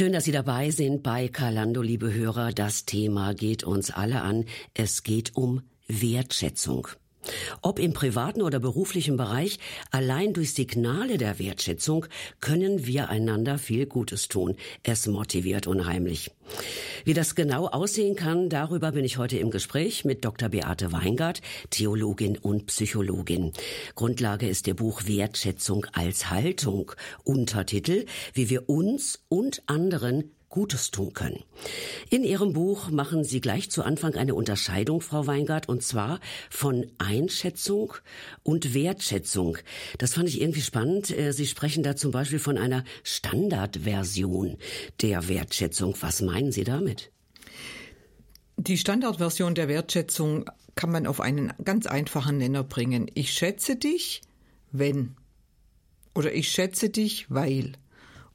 Schön, dass Sie dabei sind bei Kalando, liebe Hörer. Das Thema geht uns alle an. Es geht um Wertschätzung. Ob im privaten oder beruflichen Bereich, allein durch Signale der Wertschätzung können wir einander viel Gutes tun. Es motiviert unheimlich. Wie das genau aussehen kann, darüber bin ich heute im Gespräch mit Dr. Beate Weingart, Theologin und Psychologin. Grundlage ist ihr Buch Wertschätzung als Haltung. Untertitel, wie wir uns und anderen Gutes tun können. In Ihrem Buch machen Sie gleich zu Anfang eine Unterscheidung, Frau Weingart, und zwar von Einschätzung und Wertschätzung. Das fand ich irgendwie spannend. Äh, Sie sprechen da zum Beispiel von einer Standardversion der Wertschätzung. Was meinen Sie damit? Die Standardversion der Wertschätzung kann man auf einen ganz einfachen Nenner bringen. Ich schätze dich, wenn. Oder ich schätze dich, weil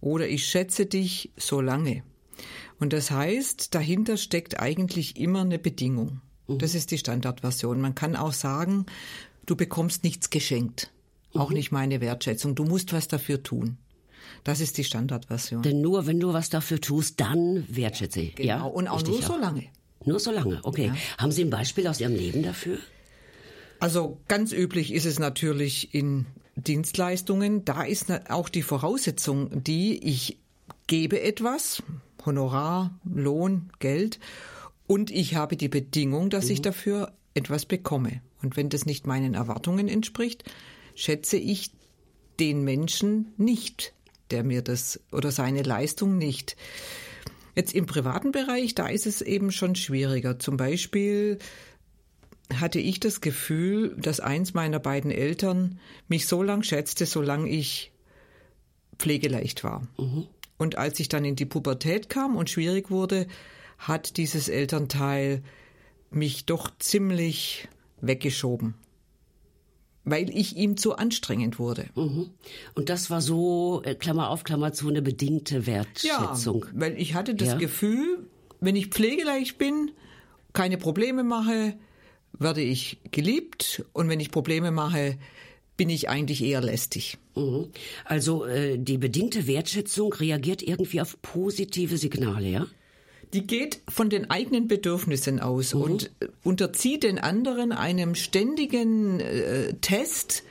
oder ich schätze dich so lange. Und das heißt, dahinter steckt eigentlich immer eine Bedingung. Mhm. Das ist die Standardversion. Man kann auch sagen, du bekommst nichts geschenkt. Mhm. Auch nicht meine Wertschätzung. Du musst was dafür tun. Das ist die Standardversion. Denn nur wenn du was dafür tust, dann wertschätze ich. Genau. Ja, und auch nur so lange. Nur so lange, okay. Ja. Haben Sie ein Beispiel aus Ihrem Leben dafür? Also ganz üblich ist es natürlich in Dienstleistungen, da ist auch die Voraussetzung, die ich gebe etwas, Honorar, Lohn, Geld, und ich habe die Bedingung, dass mhm. ich dafür etwas bekomme. Und wenn das nicht meinen Erwartungen entspricht, schätze ich den Menschen nicht, der mir das oder seine Leistung nicht. Jetzt im privaten Bereich, da ist es eben schon schwieriger. Zum Beispiel hatte ich das Gefühl, dass eins meiner beiden Eltern mich so lang schätzte, solange ich pflegeleicht war. Mhm. Und als ich dann in die Pubertät kam und schwierig wurde, hat dieses Elternteil mich doch ziemlich weggeschoben. Weil ich ihm zu anstrengend wurde. Mhm. Und das war so, äh, Klammer auf, Klammer zu, eine bedingte Wertschätzung. Ja, weil ich hatte das ja. Gefühl, wenn ich pflegeleicht bin, keine Probleme mache, werde ich geliebt und wenn ich Probleme mache, bin ich eigentlich eher lästig. Mhm. Also äh, die bedingte Wertschätzung reagiert irgendwie auf positive Signale, ja? Die geht von den eigenen Bedürfnissen aus mhm. und äh, unterzieht den anderen einem ständigen äh, Test,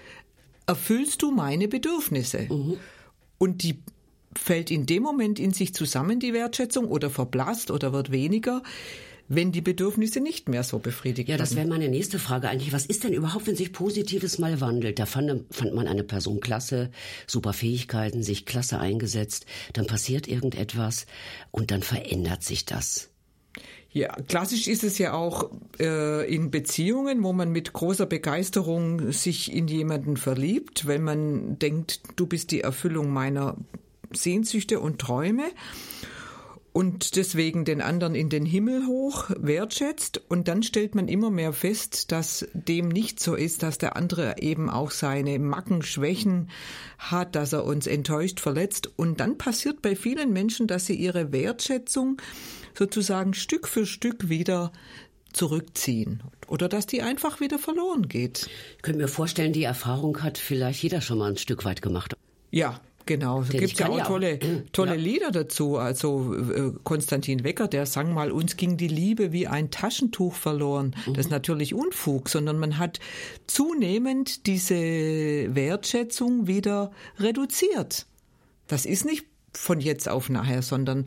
erfüllst du meine Bedürfnisse? Mhm. Und die fällt in dem Moment in sich zusammen, die Wertschätzung, oder verblasst oder wird weniger, wenn die Bedürfnisse nicht mehr so befriedigt werden. Ja, das wäre meine nächste Frage eigentlich. Was ist denn überhaupt, wenn sich Positives mal wandelt? Da fand, fand man eine Person klasse, super Fähigkeiten, sich klasse eingesetzt, dann passiert irgendetwas und dann verändert sich das. Ja, klassisch ist es ja auch äh, in Beziehungen, wo man mit großer Begeisterung sich in jemanden verliebt, wenn man denkt, du bist die Erfüllung meiner Sehnsüchte und Träume und deswegen den anderen in den Himmel hoch wertschätzt und dann stellt man immer mehr fest, dass dem nicht so ist, dass der andere eben auch seine Macken, Schwächen hat, dass er uns enttäuscht, verletzt und dann passiert bei vielen Menschen, dass sie ihre Wertschätzung sozusagen Stück für Stück wieder zurückziehen oder dass die einfach wieder verloren geht. Ich könnte mir vorstellen, die Erfahrung hat vielleicht jeder schon mal ein Stück weit gemacht. Ja, Genau, es gibt ja auch tolle, tolle ja. Lieder dazu. Also äh, Konstantin Wecker, der sang mal, uns ging die Liebe wie ein Taschentuch verloren. Mhm. Das ist natürlich Unfug, sondern man hat zunehmend diese Wertschätzung wieder reduziert. Das ist nicht von jetzt auf nachher, sondern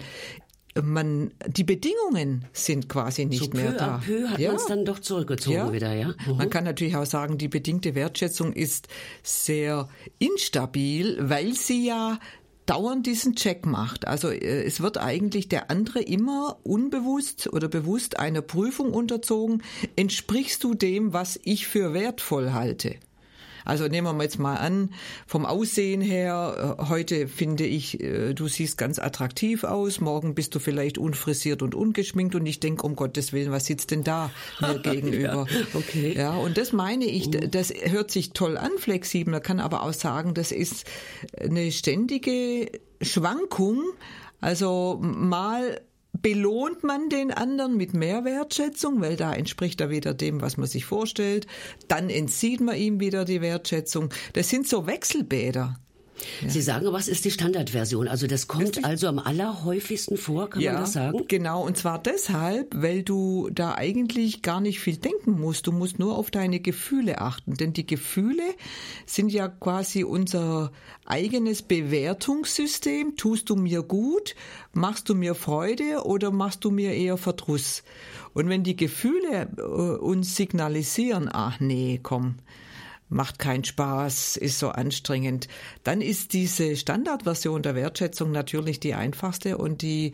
man, die Bedingungen sind quasi nicht so mehr peu da. Peu hat ja. man es dann doch zurückgezogen ja. wieder, ja. Mhm. Man kann natürlich auch sagen, die bedingte Wertschätzung ist sehr instabil, weil sie ja dauernd diesen Check macht. Also äh, es wird eigentlich der andere immer unbewusst oder bewusst einer Prüfung unterzogen. Entsprichst du dem, was ich für wertvoll halte? Also nehmen wir jetzt mal an, vom Aussehen her, äh, heute finde ich, äh, du siehst ganz attraktiv aus, morgen bist du vielleicht unfrisiert und ungeschminkt und ich denke, um Gottes Willen, was sitzt denn da mir gegenüber? ja, okay. Ja, und das meine ich, mhm. das hört sich toll an, flexibel, kann aber auch sagen, das ist eine ständige Schwankung. Also mal belohnt man den anderen mit mehr Wertschätzung, weil da entspricht er wieder dem, was man sich vorstellt. Dann entzieht man ihm wieder die Wertschätzung. Das sind so Wechselbäder. Ja. Sie sagen, was ist die Standardversion? Also das kommt also am allerhäufigsten vor, kann ja, man das sagen? Genau, und zwar deshalb, weil du da eigentlich gar nicht viel denken musst. Du musst nur auf deine Gefühle achten. Denn die Gefühle sind ja quasi unser eigenes Bewertungssystem. Tust du mir gut? Machst du mir Freude oder machst du mir eher Verdruss? Und wenn die Gefühle äh, uns signalisieren, ach nee, komm, macht keinen Spaß, ist so anstrengend, dann ist diese Standardversion der Wertschätzung natürlich die einfachste und die,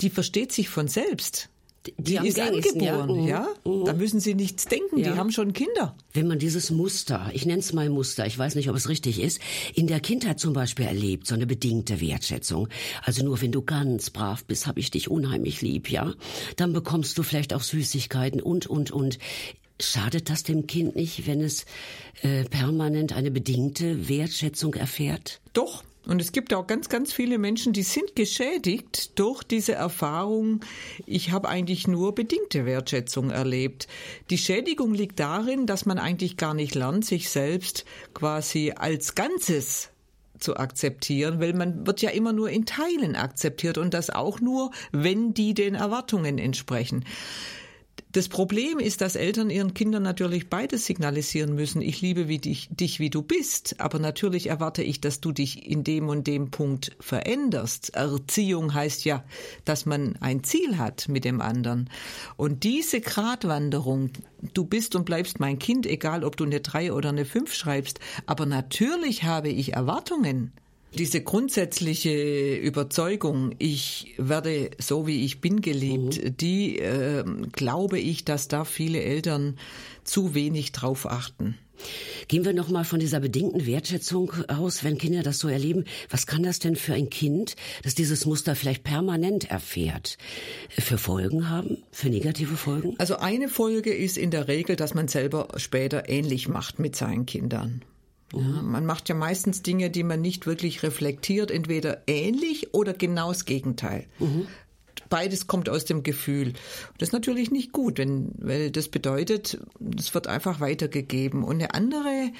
die versteht sich von selbst. Die, die ist angeboren, ja. ja? Mhm. Da müssen Sie nichts denken, ja. die haben schon Kinder. Wenn man dieses Muster, ich nenne es mal Muster, ich weiß nicht, ob es richtig ist, in der Kindheit zum Beispiel erlebt, so eine bedingte Wertschätzung. Also nur wenn du ganz brav bist, habe ich dich unheimlich lieb, ja. Dann bekommst du vielleicht auch Süßigkeiten und, und, und. Schadet das dem Kind nicht, wenn es äh, permanent eine bedingte Wertschätzung erfährt? Doch. Und es gibt auch ganz, ganz viele Menschen, die sind geschädigt durch diese Erfahrung, ich habe eigentlich nur bedingte Wertschätzung erlebt. Die Schädigung liegt darin, dass man eigentlich gar nicht lernt, sich selbst quasi als Ganzes zu akzeptieren, weil man wird ja immer nur in Teilen akzeptiert und das auch nur, wenn die den Erwartungen entsprechen. Das Problem ist, dass Eltern ihren Kindern natürlich beides signalisieren müssen. Ich liebe wie dich, dich, wie du bist, aber natürlich erwarte ich, dass du dich in dem und dem Punkt veränderst. Erziehung heißt ja, dass man ein Ziel hat mit dem anderen. Und diese Gratwanderung, du bist und bleibst mein Kind, egal ob du eine drei oder eine fünf schreibst, aber natürlich habe ich Erwartungen. Diese grundsätzliche Überzeugung, ich werde so wie ich bin geliebt, mhm. die äh, glaube ich, dass da viele Eltern zu wenig drauf achten. Gehen wir noch mal von dieser bedingten Wertschätzung aus, wenn Kinder das so erleben. Was kann das denn für ein Kind, das dieses Muster vielleicht permanent erfährt, für Folgen haben, für negative Folgen? Also eine Folge ist in der Regel, dass man selber später ähnlich macht mit seinen Kindern. Ja, man macht ja meistens Dinge, die man nicht wirklich reflektiert, entweder ähnlich oder genau das Gegenteil. Mhm. Beides kommt aus dem Gefühl. Das ist natürlich nicht gut, wenn, weil das bedeutet, es wird einfach weitergegeben. Und eine andere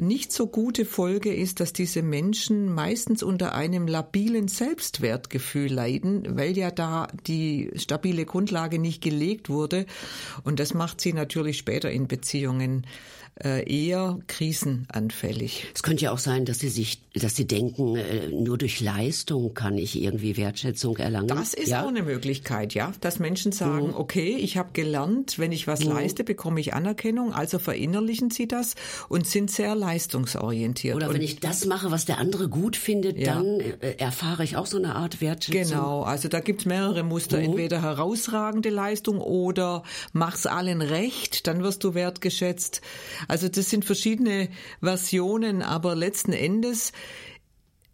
nicht so gute Folge ist, dass diese Menschen meistens unter einem labilen Selbstwertgefühl leiden, weil ja da die stabile Grundlage nicht gelegt wurde. Und das macht sie natürlich später in Beziehungen eher krisenanfällig. Es könnte ja auch sein, dass sie sich, dass sie denken, äh, nur durch Leistung kann ich irgendwie Wertschätzung erlangen. Das ist ja? auch eine Möglichkeit, ja, dass Menschen sagen, mhm. okay, ich habe gelernt, wenn ich was mhm. leiste, bekomme ich Anerkennung, also verinnerlichen sie das und sind sehr leistungsorientiert. Oder und wenn ich das mache, was der andere gut findet, ja. dann äh, erfahre ich auch so eine Art Wertschätzung. Genau, also da gibt es mehrere Muster, mhm. entweder herausragende Leistung oder mach's allen recht, dann wirst du wertgeschätzt. Also das sind verschiedene Versionen, aber letzten Endes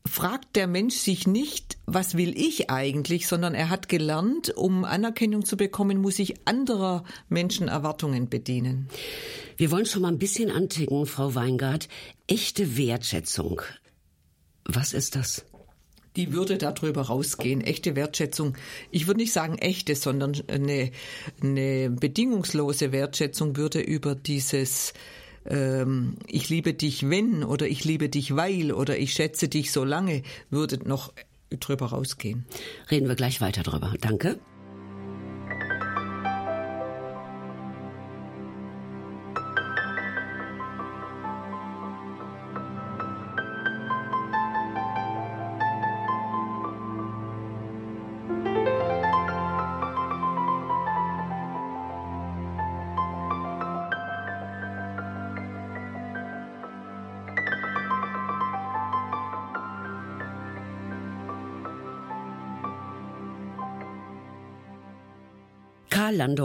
fragt der Mensch sich nicht, was will ich eigentlich, sondern er hat gelernt, um Anerkennung zu bekommen, muss ich anderer Menschen Erwartungen bedienen. Wir wollen schon mal ein bisschen anticken, Frau Weingart. Echte Wertschätzung. Was ist das? die würde darüber rausgehen. Echte Wertschätzung. Ich würde nicht sagen echte, sondern eine, eine bedingungslose Wertschätzung würde über dieses ähm, ich liebe dich wenn oder ich liebe dich weil oder ich schätze dich so lange, würde noch drüber rausgehen. Reden wir gleich weiter drüber. Danke.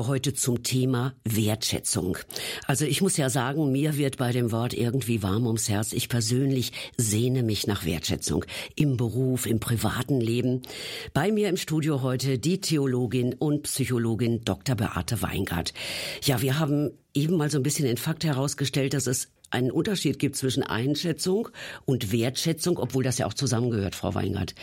Heute zum Thema Wertschätzung. Also ich muss ja sagen, mir wird bei dem Wort irgendwie warm ums Herz. Ich persönlich sehne mich nach Wertschätzung im Beruf, im privaten Leben. Bei mir im Studio heute die Theologin und Psychologin Dr. Beate Weingart. Ja, wir haben eben mal so ein bisschen den Fakt herausgestellt, dass es einen Unterschied gibt zwischen Einschätzung und Wertschätzung, obwohl das ja auch zusammengehört, Frau Weingart.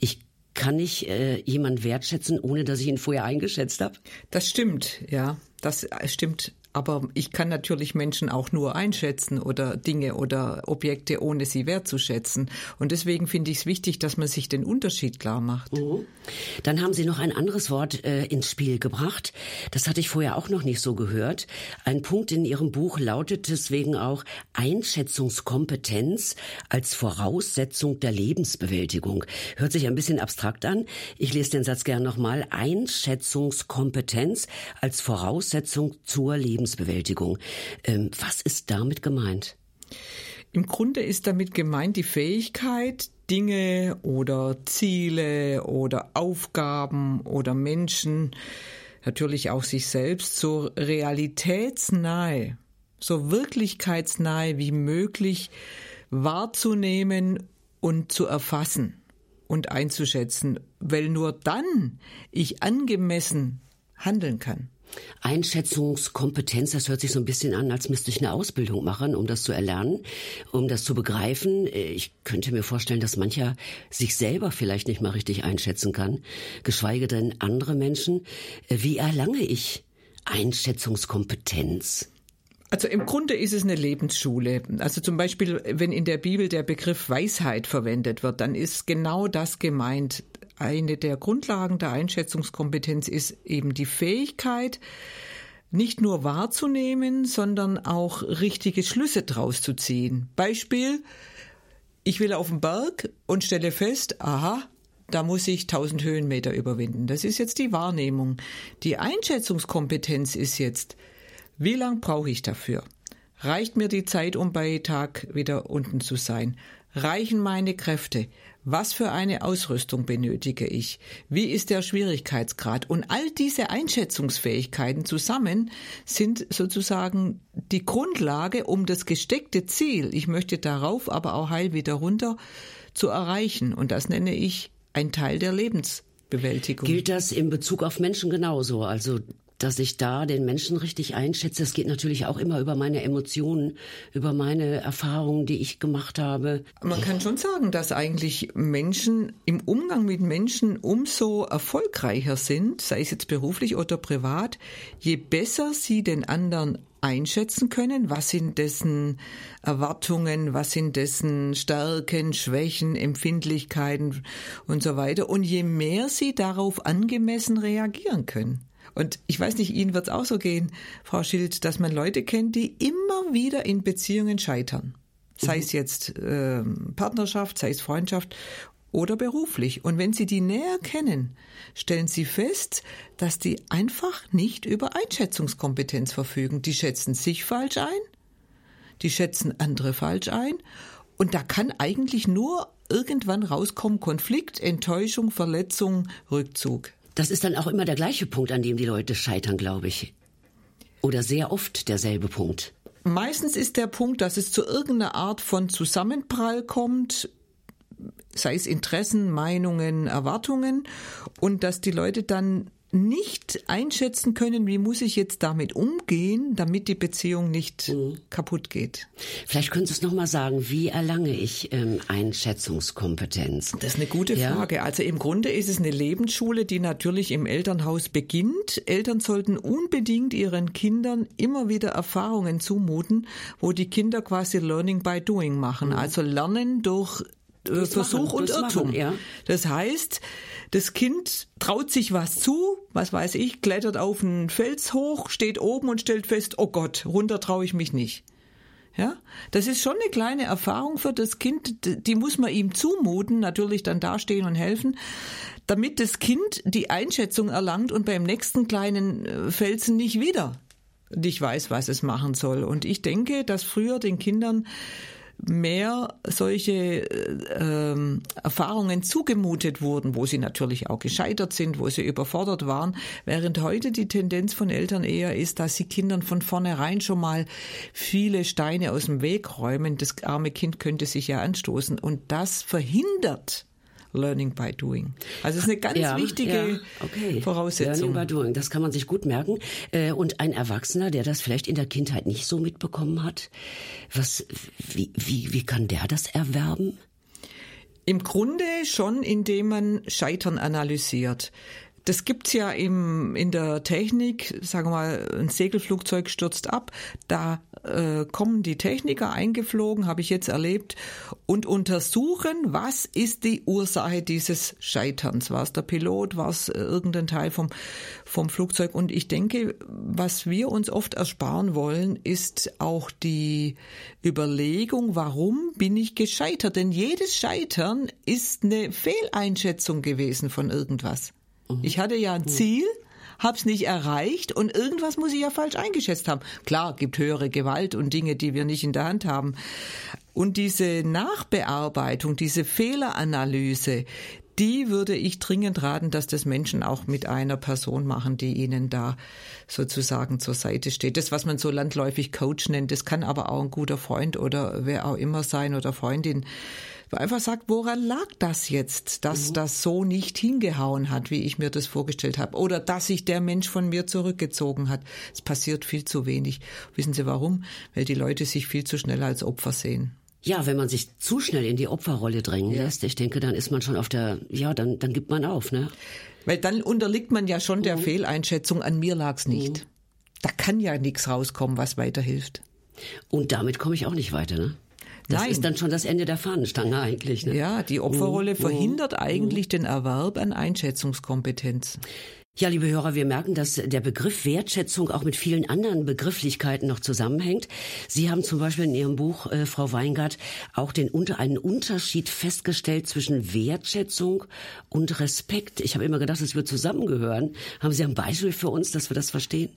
Ich kann ich äh, jemand wertschätzen, ohne dass ich ihn vorher eingeschätzt habe? Das stimmt, ja. Das stimmt Aber ich kann natürlich Menschen auch nur einschätzen oder Dinge oder Objekte, ohne sie wertzuschätzen. Und deswegen finde ich es wichtig, dass man sich den Unterschied klar macht. Mhm. Dann haben Sie noch ein anderes Wort äh, ins Spiel gebracht. Das hatte ich vorher auch noch nicht so gehört. Ein Punkt in Ihrem Buch lautet deswegen auch Einschätzungskompetenz als Voraussetzung der Lebensbewältigung. Hört sich ein bisschen abstrakt an. Ich lese den Satz gern nochmal. Einschätzungskompetenz als Voraussetzung zur Lebensbewältigung. Lebensbewältigung. Ähm, was ist damit gemeint? Im Grunde ist damit gemeint die Fähigkeit, Dinge oder Ziele oder Aufgaben oder Menschen, natürlich auch sich selbst, so realitätsnahe, so wirklichkeitsnahe wie möglich wahrzunehmen und zu erfassen und einzuschätzen, weil nur dann ich angemessen handeln kann. Einschätzungskompetenz, das hört sich so ein bisschen an, als müsste ich eine Ausbildung machen, um das zu erlernen, um das zu begreifen. Ich könnte mir vorstellen, dass mancher sich selber vielleicht nicht mal richtig einschätzen kann, geschweige denn andere Menschen. Wie erlange ich Einschätzungskompetenz? Also im Grunde ist es eine Lebensschule. Also zum Beispiel, wenn in der Bibel der Begriff Weisheit verwendet wird, dann ist genau das gemeint eine der Grundlagen der Einschätzungskompetenz ist eben die Fähigkeit, nicht nur wahrzunehmen, sondern auch richtige Schlüsse draus zu ziehen. Beispiel, ich will auf den Berg und stelle fest, aha, da muss ich 1000 Höhenmeter überwinden. Das ist jetzt die Wahrnehmung. Die Einschätzungskompetenz ist jetzt, wie lang brauche ich dafür? Reicht mir die Zeit, um bei Tag wieder unten zu sein? Reichen meine Kräfte? Was für eine Ausrüstung benötige ich? Wie ist der Schwierigkeitsgrad? Und all diese Einschätzungsfähigkeiten zusammen sind sozusagen die Grundlage, um das gesteckte Ziel, ich möchte darauf, aber auch heil wieder runter, zu erreichen. Und das nenne ich ein Teil der Lebensbewältigung. Gilt das in Bezug auf Menschen genauso? Also dass ich da den Menschen richtig einschätze. Es geht natürlich auch immer über meine Emotionen, über meine Erfahrungen, die ich gemacht habe. Man kann schon sagen, dass eigentlich Menschen im Umgang mit Menschen umso erfolgreicher sind, sei es jetzt beruflich oder privat, je besser sie den anderen einschätzen können, was sind dessen Erwartungen, was sind dessen Stärken, Schwächen, Empfindlichkeiten und so weiter. Und je mehr sie darauf angemessen reagieren können. Und ich weiß nicht, Ihnen wird es auch so gehen, Frau Schild, dass man Leute kennt, die immer wieder in Beziehungen scheitern. Sei mhm. es jetzt äh, Partnerschaft, sei es Freundschaft oder beruflich. Und wenn Sie die näher kennen, stellen Sie fest, dass die einfach nicht über Einschätzungskompetenz verfügen. Die schätzen sich falsch ein, die schätzen andere falsch ein. Und da kann eigentlich nur irgendwann rauskommen Konflikt, Enttäuschung, Verletzung, Rückzug. Das ist dann auch immer der gleiche Punkt, an dem die Leute scheitern, glaube ich. Oder sehr oft derselbe Punkt. Meistens ist der Punkt, dass es zu irgendeiner Art von Zusammenprall kommt, sei es Interessen, Meinungen, Erwartungen, und dass die Leute dann nicht einschätzen können, wie muss ich jetzt damit umgehen, damit die Beziehung nicht mhm. kaputt geht. Vielleicht können Sie es nochmal sagen, wie erlange ich ähm, Einschätzungskompetenz? Das ist eine gute ja? Frage. Also im Grunde ist es eine Lebensschule, die natürlich im Elternhaus beginnt. Eltern sollten unbedingt ihren Kindern immer wieder Erfahrungen zumuten, wo die Kinder quasi Learning by Doing machen. Mhm. Also lernen durch äh, Versuch machen, und Irrtum. Machen, ja. Das heißt, das Kind traut sich was zu, was weiß ich, klettert auf einen Fels hoch, steht oben und stellt fest, oh Gott, runter traue ich mich nicht. Ja, das ist schon eine kleine Erfahrung für das Kind, die muss man ihm zumuten, natürlich dann dastehen und helfen, damit das Kind die Einschätzung erlangt und beim nächsten kleinen äh, Felsen nicht wieder nicht weiß, was es machen soll. Und ich denke, dass früher den Kindern mehr solche äh, ähm, Erfahrungen zugemutet wurden, wo sie natürlich auch gescheitert sind, wo sie überfordert waren, während heute die Tendenz von Eltern eher ist, dass sie Kindern von vornherein schon mal viele Steine aus dem Weg räumen. Das arme Kind könnte sich ja anstoßen und das verhindert Learning by Doing. Also es ist eine ganz ja, wichtige ja, okay. Voraussetzung. Learning by Doing, das kann man sich gut merken. Äh, und ein Erwachsener, der das vielleicht in der Kindheit nicht so mitbekommen hat, was, wie, wie, wie kann der das erwerben? Im Grunde schon, indem man Scheitern analysiert. Das gibt's ja im, in der Technik, sagen wir mal, ein Segelflugzeug stürzt ab, da äh, kommen die Techniker eingeflogen, habe ich jetzt erlebt, und untersuchen, was ist die Ursache dieses Scheiterns. War es der Pilot, war es irgendein Teil vom, vom Flugzeug? Und ich denke, was wir uns oft ersparen wollen, ist auch die Überlegung, warum bin ich gescheitert? Denn jedes Scheitern ist eine Fehleinschätzung gewesen von irgendwas. Mhm. Ich hatte ja ein Ziel, hab's nicht erreicht und irgendwas muss ich ja falsch eingeschätzt haben. Klar, gibt höhere Gewalt und Dinge, die wir nicht in der Hand haben. Und diese Nachbearbeitung, diese Fehleranalyse, die würde ich dringend raten, dass das Menschen auch mit einer Person machen, die ihnen da sozusagen zur Seite steht. Das, was man so landläufig Coach nennt, das kann aber auch ein guter Freund oder wer auch immer sein oder Freundin einfach sagt, woran lag das jetzt, dass mhm. das so nicht hingehauen hat, wie ich mir das vorgestellt habe, oder dass sich der Mensch von mir zurückgezogen hat. Es passiert viel zu wenig. Wissen Sie warum? Weil die Leute sich viel zu schnell als Opfer sehen. Ja, wenn man sich zu schnell in die Opferrolle drängen ja. lässt, ich denke, dann ist man schon auf der, ja, dann, dann gibt man auf, ne? Weil dann unterliegt man ja schon der mhm. Fehleinschätzung, an mir lag's nicht. Mhm. Da kann ja nichts rauskommen, was weiterhilft. Und damit komme ich auch nicht weiter, ne? Das Nein. ist dann schon das Ende der Fahnenstange eigentlich. Ne? Ja, die Opferrolle mhm. verhindert eigentlich den Erwerb an Einschätzungskompetenz. Ja, liebe Hörer, wir merken, dass der Begriff Wertschätzung auch mit vielen anderen Begrifflichkeiten noch zusammenhängt. Sie haben zum Beispiel in Ihrem Buch, äh, Frau Weingart, auch den unter einen Unterschied festgestellt zwischen Wertschätzung und Respekt. Ich habe immer gedacht, es würde zusammengehören. Haben Sie ein Beispiel für uns, dass wir das verstehen?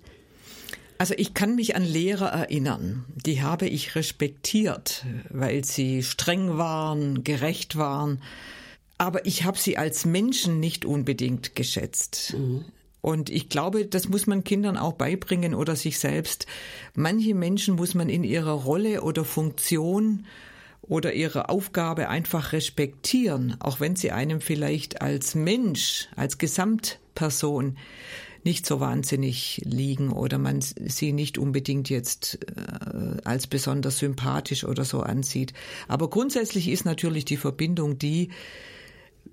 Also ich kann mich an Lehrer erinnern, die habe ich respektiert, weil sie streng waren, gerecht waren, aber ich habe sie als Menschen nicht unbedingt geschätzt. Mhm. Und ich glaube, das muss man Kindern auch beibringen oder sich selbst. Manche Menschen muss man in ihrer Rolle oder Funktion oder ihre Aufgabe einfach respektieren, auch wenn sie einem vielleicht als Mensch, als Gesamtperson nicht so wahnsinnig liegen oder man sie nicht unbedingt jetzt äh, als besonders sympathisch oder so ansieht. Aber grundsätzlich ist natürlich die Verbindung die,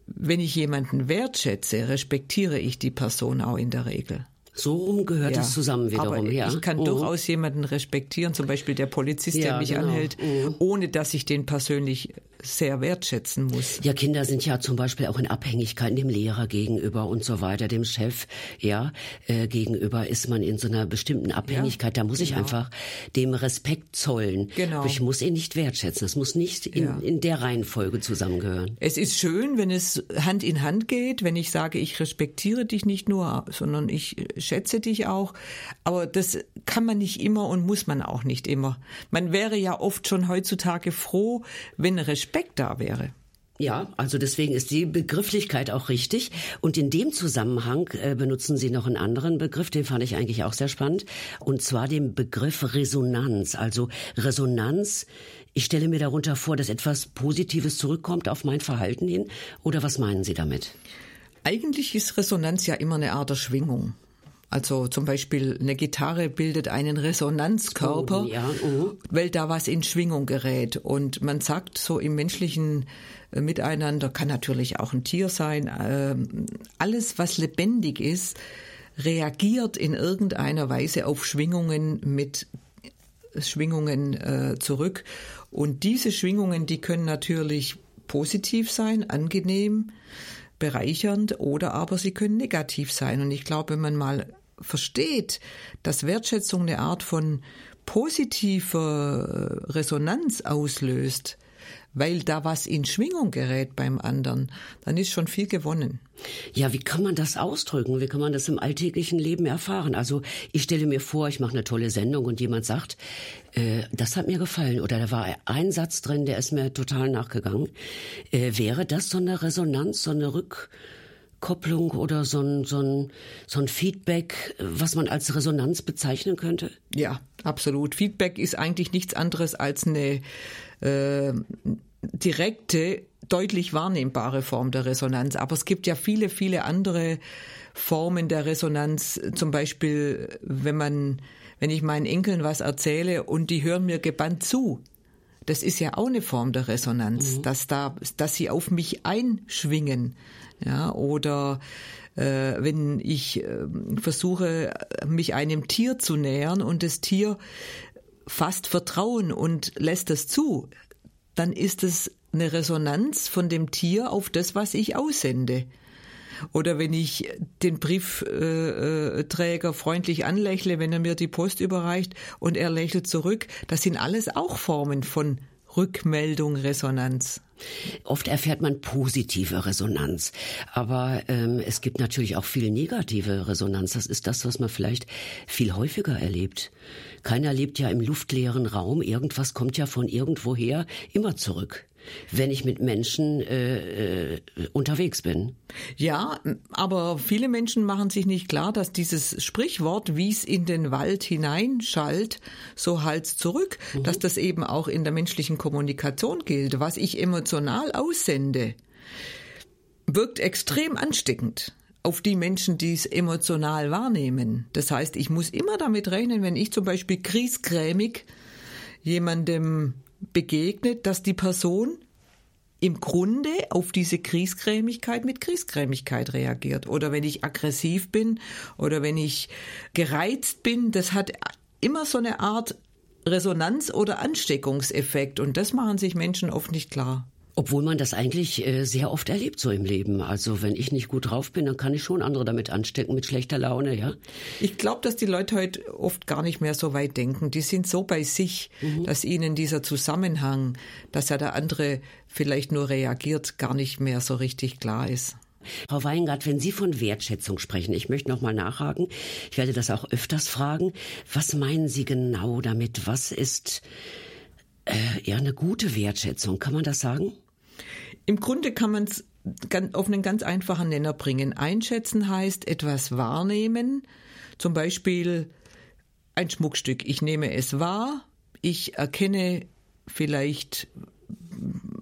wenn ich jemanden wertschätze, respektiere ich die Person auch in der Regel. So rum gehört ja. es zusammen wiederum. Aber ja. Ich kann uh durchaus jemanden respektieren, zum Beispiel der Polizist, ja, der mich genau. anhält, uh ohne dass ich den persönlich sehr wertschätzen muss. Ja, Kinder sind ja zum Beispiel auch in Abhängigkeit dem Lehrer gegenüber und so weiter, dem Chef, ja, äh, gegenüber ist man in so einer bestimmten Abhängigkeit. Ja, da muss genau. ich einfach dem Respekt zollen. Genau. Aber ich muss ihn nicht wertschätzen. Das muss nicht in, in der Reihenfolge zusammengehören. Es ist schön, wenn es Hand in Hand geht, wenn ich sage, ich respektiere dich nicht nur, sondern ich schätze dich auch. Aber das kann man nicht immer und muss man auch nicht immer. Man wäre ja oft schon heutzutage froh, wenn Respekt da wäre. Ja, also deswegen ist die Begrifflichkeit auch richtig. Und in dem Zusammenhang äh, benutzen Sie noch einen anderen Begriff, den fand ich eigentlich auch sehr spannend, und zwar den Begriff Resonanz. Also Resonanz, ich stelle mir darunter vor, dass etwas Positives zurückkommt auf mein Verhalten hin. Oder was meinen Sie damit? Eigentlich ist Resonanz ja immer eine Art der Schwingung. Also zum Beispiel eine Gitarre bildet einen Resonanzkörper, oh, ja, uh. weil da was in Schwingung gerät. Und man sagt so im menschlichen äh, Miteinander, kann natürlich auch ein Tier sein, äh, alles was lebendig ist, reagiert in irgendeiner Weise auf Schwingungen mit Schwingungen äh, zurück. Und diese Schwingungen, die können natürlich positiv sein, angenehm, bereichernd oder aber sie können negativ sein. Und ich glaube, wenn man mal versteht, dass Wertschätzung eine Art von positiver äh, Resonanz auslöst, weil da was in Schwingung gerät beim anderen, dann ist schon viel gewonnen. Ja, wie kann man das ausdrücken? Wie kann man das im alltäglichen Leben erfahren? Also ich stelle mir vor, ich mache eine tolle Sendung und jemand sagt, äh, das hat mir gefallen oder da war ein Satz drin, der ist mir total nachgegangen. Äh, wäre das so eine Resonanz, so eine Rück Kopplung oder so ein, so, ein, so ein Feedback, was man als Resonanz bezeichnen könnte? Ja, absolut. Feedback ist eigentlich nichts anderes als eine äh, direkte, deutlich wahrnehmbare Form der Resonanz. Aber es gibt ja viele, viele andere Formen der Resonanz. Zum Beispiel, wenn man, wenn ich meinen Enkeln was erzähle und die hören mir gebannt zu. Das ist ja auch eine Form der Resonanz, mhm. dass da, dass sie auf mich einschwingen Ja, oder äh, wenn ich äh, versuche, mich einem Tier zu nähern und das Tier fasst Vertrauen und lässt das zu, dann ist es eine Resonanz von dem Tier auf das, was ich aussende. Oder wenn ich den Briefträger äh, freundlich anlächle, wenn er mir die Post überreicht und er lächelt zurück, das sind alles auch Formen von Rückmeldung, Resonanz. Oft erfährt man positive Resonanz, aber ähm, es gibt natürlich auch viel negative Resonanz. Das ist das, was man vielleicht viel häufiger erlebt. Keiner lebt ja im luftleeren Raum. Irgendwas kommt ja von irgendwoher immer zurück wenn ich mit Menschen äh, äh, unterwegs bin. Ja, aber viele Menschen machen sich nicht klar, dass dieses Sprichwort, wie es in den Wald hineinschallt, so halt zurück, mhm. dass das eben auch in der menschlichen Kommunikation gilt. Was ich emotional aussende, wirkt extrem ansteckend auf die Menschen, die es emotional wahrnehmen. Das heißt, ich muss immer damit rechnen, wenn ich zum Beispiel kriesgrämig jemandem begegnet, dass die Person im Grunde auf diese Kriesgrämigkeit mit Kriesgrämigkeit reagiert. Oder wenn ich aggressiv bin oder wenn ich gereizt bin, das hat immer so eine Art Resonanz- oder Ansteckungseffekt. Und das machen sich Menschen oft nicht klar. Obwohl man das eigentlich äh, sehr oft erlebt so im Leben. Also wenn ich nicht gut drauf bin, dann kann ich schon andere damit anstecken mit schlechter Laune, ja. Ich glaube, dass die Leute heute oft gar nicht mehr so weit denken. Die sind so bei sich, mhm. dass ihnen dieser Zusammenhang, dass ja der andere vielleicht nur reagiert, gar nicht mehr so richtig klar ist. Frau Weingart, wenn Sie von Wertschätzung sprechen, ich möchte noch mal nachhaken. Ich werde das auch öfters fragen. Was meinen Sie genau damit? Was ist äh, ja eine gute Wertschätzung? Kann man das sagen? Im Grunde kann man es auf einen ganz einfachen Nenner bringen. Einschätzen heißt etwas wahrnehmen, zum Beispiel ein Schmuckstück. Ich nehme es wahr, ich erkenne vielleicht,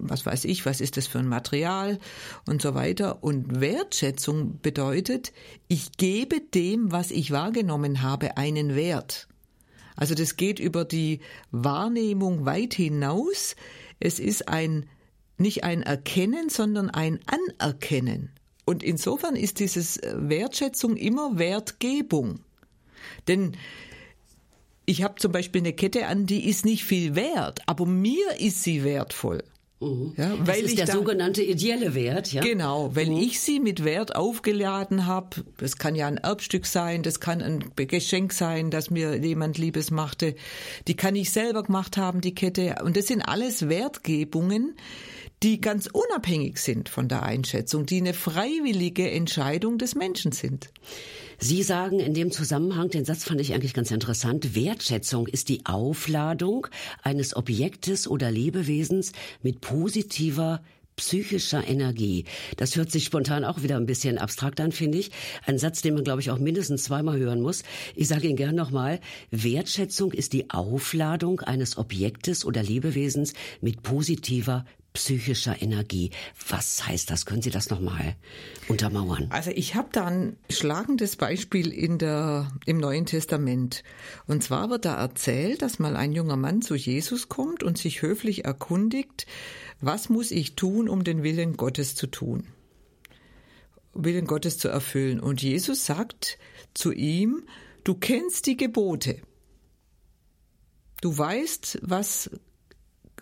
was weiß ich, was ist das für ein Material und so weiter. Und Wertschätzung bedeutet, ich gebe dem, was ich wahrgenommen habe, einen Wert. Also das geht über die Wahrnehmung weit hinaus. Es ist ein nicht ein Erkennen, sondern ein Anerkennen. Und insofern ist dieses äh, Wertschätzung immer Wertgebung. Denn ich habe zum Beispiel eine Kette an, die ist nicht viel wert, aber mir ist sie wertvoll. Mhm. Ja, weil das ist ich der da, sogenannte ideelle Wert, ja? Genau, wenn mhm. ich sie mit Wert aufgeladen habe, das kann ja ein Erbstück sein, das kann ein Geschenk sein, das mir jemand Liebes machte, die kann ich selber gemacht haben, die Kette, und das sind alles Wertgebungen, die ganz unabhängig sind von der Einschätzung, die eine freiwillige Entscheidung des Menschen sind. Sie sagen in dem Zusammenhang, den Satz fand ich eigentlich ganz interessant, Wertschätzung ist die Aufladung eines Objektes oder Lebewesens mit positiver psychischer Energie. Das hört sich spontan auch wieder ein bisschen abstrakt an, finde ich. Ein Satz, den man, glaube ich, auch mindestens zweimal hören muss. Ich sage ihn gern nochmal. Wertschätzung ist die Aufladung eines Objektes oder Lebewesens mit positiver psychischer Energie. Was heißt das? Können Sie das nochmal untermauern? Also ich habe da ein schlagendes Beispiel in der, im Neuen Testament. Und zwar wird da erzählt, dass mal ein junger Mann zu Jesus kommt und sich höflich erkundigt, was muss ich tun, um den Willen Gottes zu tun? Willen Gottes zu erfüllen. Und Jesus sagt zu ihm, du kennst die Gebote. Du weißt, was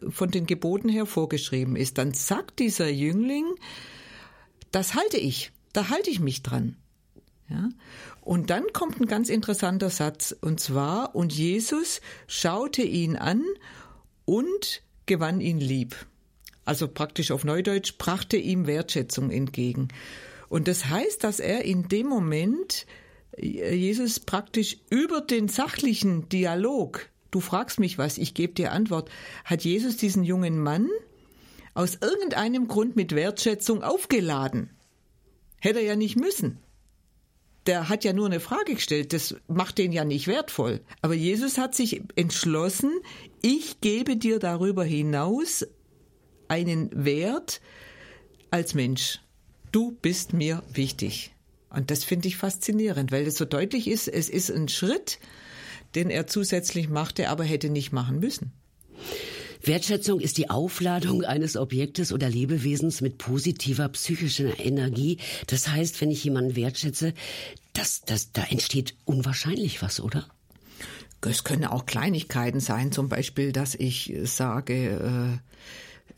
von den Geboten her vorgeschrieben ist, dann sagt dieser Jüngling, das halte ich, da halte ich mich dran. Ja? Und dann kommt ein ganz interessanter Satz, und zwar, und Jesus schaute ihn an und gewann ihn lieb. Also praktisch auf Neudeutsch brachte ihm Wertschätzung entgegen. Und das heißt, dass er in dem Moment Jesus praktisch über den sachlichen Dialog du fragst mich was, ich gebe dir Antwort, hat Jesus diesen jungen Mann aus irgendeinem Grund mit Wertschätzung aufgeladen. Hätte er ja nicht müssen. Der hat ja nur eine Frage gestellt, das macht den ja nicht wertvoll. Aber Jesus hat sich entschlossen, ich gebe dir darüber hinaus einen Wert als Mensch. Du bist mir wichtig. Und das finde ich faszinierend, weil es so deutlich ist, es ist ein Schritt, den er zusätzlich machte, aber hätte nicht machen müssen. Wertschätzung ist die Aufladung eines Objektes oder Lebewesens mit positiver psychischer Energie. Das heißt, wenn ich jemanden wertschätze, das, das, da entsteht unwahrscheinlich was, oder? Es können auch Kleinigkeiten sein, zum Beispiel, dass ich sage,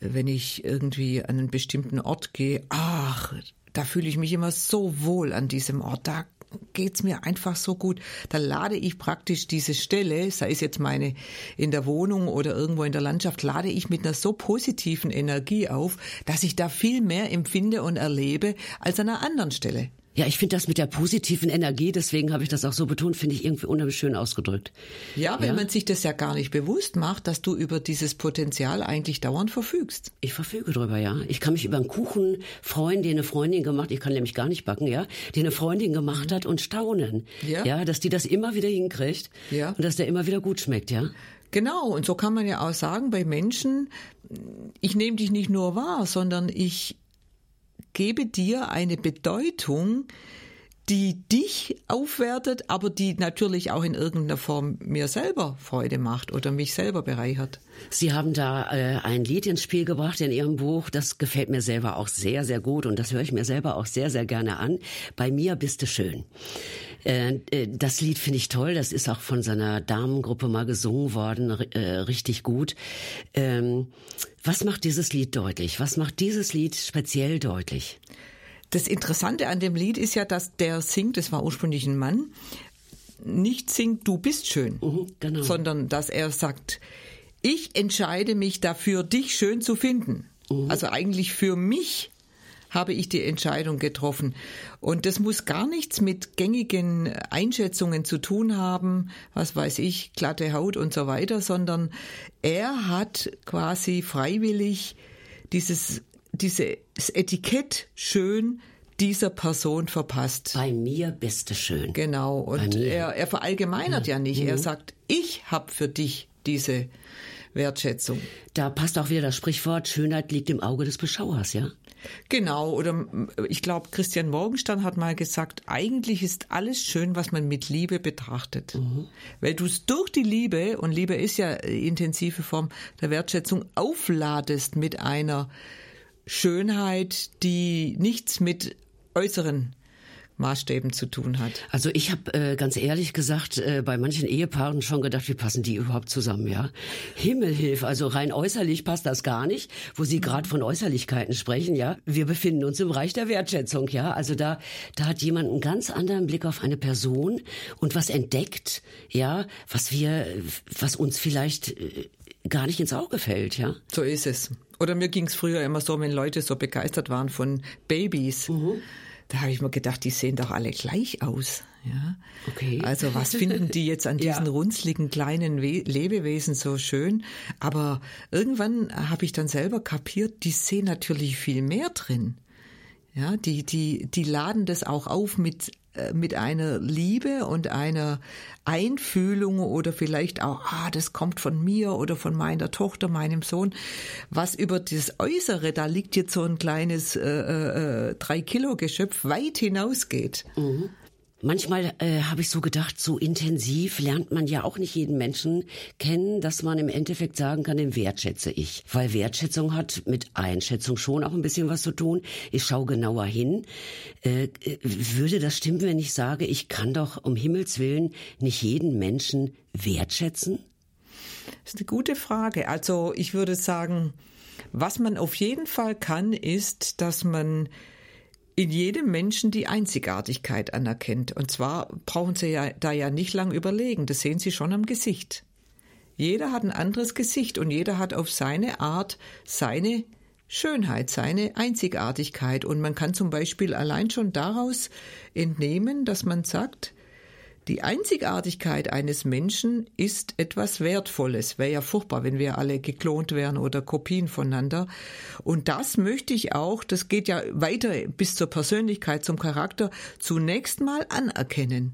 äh, wenn ich irgendwie an einen bestimmten Ort gehe, ach, da fühle ich mich immer so wohl an diesem Ort, da geht's mir einfach so gut. Da lade ich praktisch diese Stelle, sei es jetzt meine in der Wohnung oder irgendwo in der Landschaft, lade ich mit einer so positiven Energie auf, dass ich da viel mehr empfinde und erlebe als an einer anderen Stelle. Ja, ich finde das mit der positiven Energie, deswegen habe ich das auch so betont, finde ich irgendwie unheimlich schön ausgedrückt. Ja, wenn ja? man sich das ja gar nicht bewusst macht, dass du über dieses Potenzial eigentlich dauernd verfügst. Ich verfüge drüber, ja. Ich kann mich über einen Kuchen freuen, den eine Freundin gemacht, ich kann nämlich gar nicht backen, ja, den eine Freundin gemacht hat und staunen. Ja. Ja, dass die das immer wieder hinkriegt. Ja. Und dass der immer wieder gut schmeckt, ja. Genau, und so kann man ja auch sagen, bei Menschen, ich nehme dich nicht nur wahr, sondern ich gebe dir eine Bedeutung, die dich aufwertet, aber die natürlich auch in irgendeiner Form mir selber Freude macht oder mich selber bereichert. Sie haben da äh, ein Lied ins Spiel gebracht in Ihrem Buch, das gefällt mir selber auch sehr, sehr gut und das höre ich mir selber auch sehr, sehr gerne an. Bei mir bist du schön. Äh, äh, das Lied finde ich toll, das ist auch von seiner Damengruppe mal gesungen worden, äh, richtig gut. Ähm, was macht dieses Lied deutlich? Was macht dieses Lied speziell deutlich? Das Interessante an dem Lied ist ja, dass der singt, das war ursprünglich ein Mann, nicht singt, du bist schön, mhm, genau. sondern dass er sagt, ich entscheide mich dafür, dich schön zu finden. Mhm. Also eigentlich für mich habe ich die Entscheidung getroffen. Und das muss gar nichts mit gängigen Einschätzungen zu tun haben, was weiß ich, glatte Haut und so weiter, sondern er hat quasi freiwillig dieses dieses Etikett schön dieser Person verpasst. Bei mir bist du schön. Genau. Und er, er verallgemeinert ja, ja nicht. Mhm. Er sagt, ich habe für dich diese Wertschätzung. Da passt auch wieder das Sprichwort, Schönheit liegt im Auge des Beschauers, ja? Genau, oder ich glaube, Christian Morgenstern hat mal gesagt, eigentlich ist alles schön, was man mit Liebe betrachtet. Mhm. Weil du es durch die Liebe, und Liebe ist ja intensive Form der Wertschätzung, aufladest mit einer Schönheit, die nichts mit äußeren Maßstäben zu tun hat. Also ich habe äh, ganz ehrlich gesagt äh, bei manchen Ehepaaren schon gedacht, wie passen die überhaupt zusammen, ja? Himmelhilfe, also rein äußerlich passt das gar nicht, wo Sie gerade von Äußerlichkeiten sprechen, ja? Wir befinden uns im Bereich der Wertschätzung, ja? Also da da hat jemand einen ganz anderen Blick auf eine Person und was entdeckt, ja, was wir was uns vielleicht äh, gar nicht ins Auge fällt, ja? So ist es. Oder mir ging es früher immer so, wenn Leute so begeistert waren von Babys. Mhm. Da habe ich mir gedacht, die sehen doch alle gleich aus. Ja. Okay. Also was finden die jetzt an diesen ja. runzligen kleinen We Lebewesen so schön? Aber irgendwann habe ich dann selber kapiert, die sehen natürlich viel mehr drin. Ja, die, die, die laden das auch auf mit äh, mit einer Liebe und einer Einfühlung oder vielleicht auch, ah, das kommt von mir oder von meiner Tochter, meinem Sohn, was über das Äußere, da liegt jetzt so ein kleines äh, äh, drei Kilo Geschöpf weit hinausgeht. Mhm. Manchmal äh, habe ich so gedacht, so intensiv lernt man ja auch nicht jeden Menschen kennen, dass man im Endeffekt sagen kann, den wertschätze ich. Weil Wertschätzung hat mit Einschätzung schon auch ein bisschen was zu tun. Ich schaue genauer hin. Äh, würde das stimmen, wenn ich sage, ich kann doch um Himmels willen nicht jeden Menschen wertschätzen? Das ist eine gute Frage. Also ich würde sagen, was man auf jeden Fall kann, ist, dass man in jedem Menschen die Einzigartigkeit anerkennt. Und zwar brauchen Sie ja da ja nicht lang überlegen, das sehen Sie schon am Gesicht. Jeder hat ein anderes Gesicht und jeder hat auf seine Art seine Schönheit, seine Einzigartigkeit. Und man kann zum Beispiel allein schon daraus entnehmen, dass man sagt, die Einzigartigkeit eines Menschen ist etwas Wertvolles. Wäre ja furchtbar, wenn wir alle geklont wären oder Kopien voneinander. Und das möchte ich auch, das geht ja weiter bis zur Persönlichkeit, zum Charakter, zunächst mal anerkennen.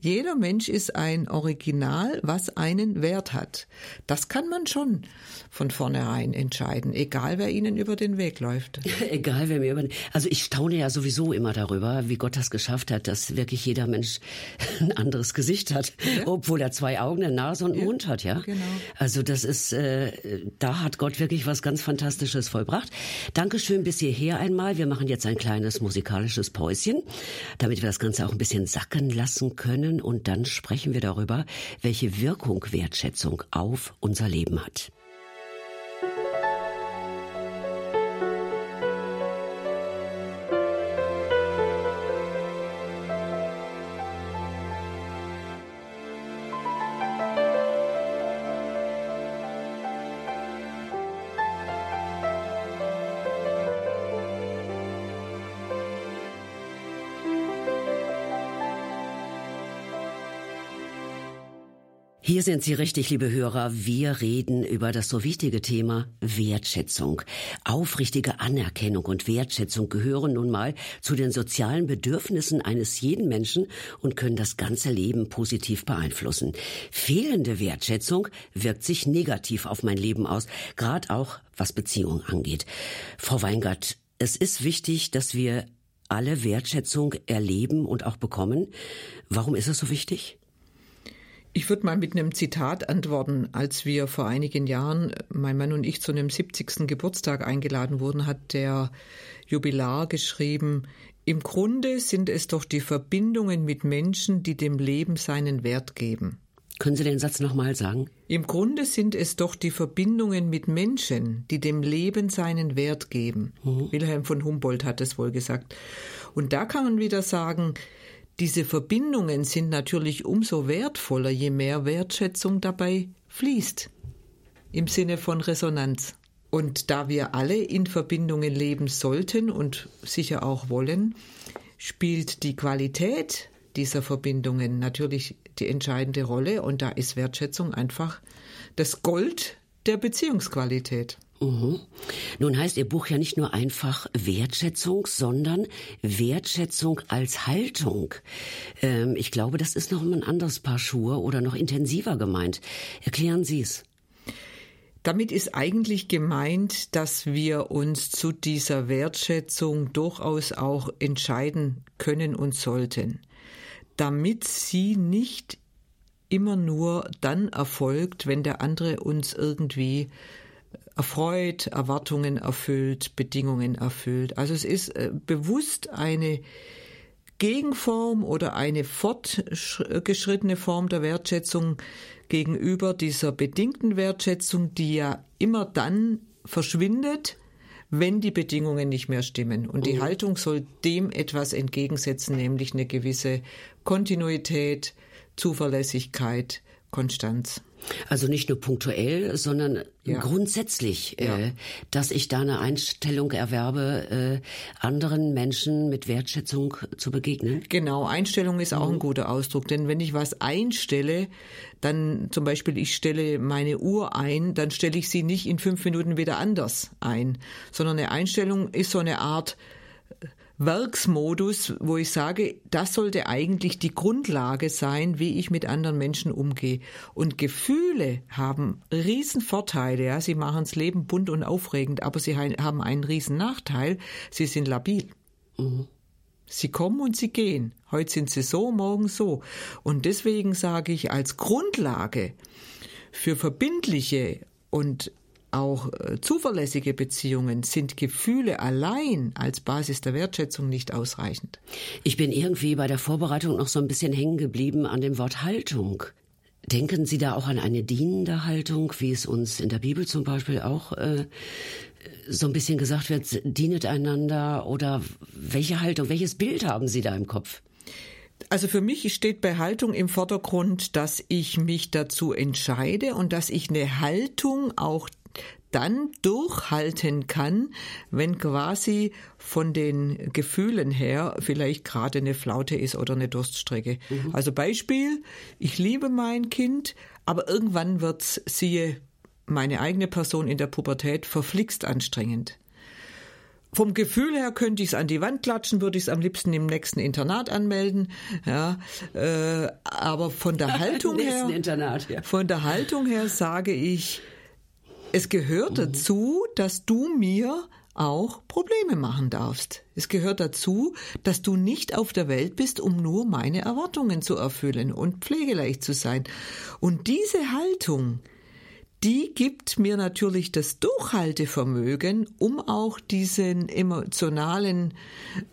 Jeder Mensch ist ein Original, was einen Wert hat. Das kann man schon von vornherein entscheiden, egal wer ihnen über den Weg läuft. egal wer mir über Also ich staune ja sowieso immer darüber, wie Gott das geschafft hat, dass wirklich jeder Mensch ein anderes Gesicht hat, ja. obwohl er zwei Augen, eine Nase und einen ja, Mund hat, ja. Genau. Also das ist, äh, da hat Gott wirklich was ganz Fantastisches vollbracht. Dankeschön bis hierher einmal. Wir machen jetzt ein kleines musikalisches Päuschen, damit wir das Ganze auch ein bisschen sacken lassen können können und dann sprechen wir darüber, welche Wirkung Wertschätzung auf unser Leben hat. Hier sind Sie richtig, liebe Hörer. Wir reden über das so wichtige Thema Wertschätzung. Aufrichtige Anerkennung und Wertschätzung gehören nun mal zu den sozialen Bedürfnissen eines jeden Menschen und können das ganze Leben positiv beeinflussen. Fehlende Wertschätzung wirkt sich negativ auf mein Leben aus, gerade auch was Beziehungen angeht. Frau Weingart, es ist wichtig, dass wir alle Wertschätzung erleben und auch bekommen. Warum ist es so wichtig? Ich würde mal mit einem Zitat antworten. Als wir vor einigen Jahren, mein Mann und ich, zu einem 70. Geburtstag eingeladen wurden, hat der Jubilar geschrieben, im Grunde sind es doch die Verbindungen mit Menschen, die dem Leben seinen Wert geben. Können Sie den Satz nochmal sagen? Im Grunde sind es doch die Verbindungen mit Menschen, die dem Leben seinen Wert geben. Mhm. Wilhelm von Humboldt hat es wohl gesagt. Und da kann man wieder sagen, diese Verbindungen sind natürlich umso wertvoller, je mehr Wertschätzung dabei fließt. Im Sinne von Resonanz. Und da wir alle in Verbindungen leben sollten und sicher auch wollen, spielt die Qualität dieser Verbindungen natürlich die entscheidende Rolle und da ist Wertschätzung einfach das Gold der Beziehungsqualität. Mhm. Nun heißt Ihr Buch ja nicht nur einfach Wertschätzung, sondern Wertschätzung als Haltung. Ähm, ich glaube, das ist noch ein anderes Paar Schuhe oder noch intensiver gemeint. Erklären Sie es. Damit ist eigentlich gemeint, dass wir uns zu dieser Wertschätzung durchaus auch entscheiden können und sollten, damit sie nicht immer nur dann erfolgt, wenn der andere uns irgendwie erfreut, Erwartungen erfüllt, Bedingungen erfüllt. Also es ist äh, bewusst eine Gegenform oder eine fortgeschrittene Form der Wertschätzung gegenüber dieser bedingten Wertschätzung, die ja immer dann verschwindet, wenn die Bedingungen nicht mehr stimmen. Und die mhm. Haltung soll dem etwas entgegensetzen, nämlich eine gewisse Kontinuität, Zuverlässigkeit, Konstanz. Also nicht nur punktuell, sondern ja. grundsätzlich, ja. Äh, dass ich da eine Einstellung erwerbe, äh, anderen Menschen mit Wertschätzung zu begegnen. Genau, Einstellung ist auch mhm. ein guter Ausdruck, denn wenn ich was einstelle, dann zum Beispiel ich stelle meine Uhr ein, dann stelle ich sie nicht in fünf Minuten wieder anders ein, sondern eine Einstellung ist so eine Art Werksmodus, wo ich sage, das sollte eigentlich die Grundlage sein, wie ich mit anderen Menschen umgehe. Und Gefühle haben riesen Vorteile, ja. Sie machen das Leben bunt und aufregend, aber sie haben einen riesen Nachteil. Sie sind labil. Mhm. Sie kommen und sie gehen. Heute sind sie so, morgen so. Und deswegen sage ich als Grundlage für verbindliche und auch äh, zuverlässige Beziehungen sind Gefühle allein als Basis der Wertschätzung nicht ausreichend. Ich bin irgendwie bei der Vorbereitung noch so ein bisschen hängen geblieben an dem Wort Haltung. Denken Sie da auch an eine dienende Haltung, wie es uns in der Bibel zum Beispiel auch äh, so ein bisschen gesagt wird, dienet einander oder welche Haltung, welches Bild haben Sie da im Kopf? Also für mich steht bei Haltung im Vordergrund, dass ich mich dazu entscheide und dass ich eine Haltung auch dann durchhalten kann, wenn quasi von den Gefühlen her vielleicht gerade eine Flaute ist oder eine Durststrecke. Mhm. Also Beispiel, ich liebe mein Kind, aber irgendwann wird's, siehe meine eigene Person in der Pubertät, verflixt anstrengend. vom Gefühl her könnte ich es an die Wand klatschen, würde ich es am liebsten im nächsten Internat anmelden. Ja, äh, aber von der Haltung her, Internat, ja. von der Haltung her sage ich, es gehört mhm. dazu, dass du mir auch Probleme machen darfst. Es gehört dazu, dass du nicht auf der Welt bist, um nur meine Erwartungen zu erfüllen und pflegeleicht zu sein. Und diese Haltung, die gibt mir natürlich das Durchhaltevermögen, um auch diesen emotionalen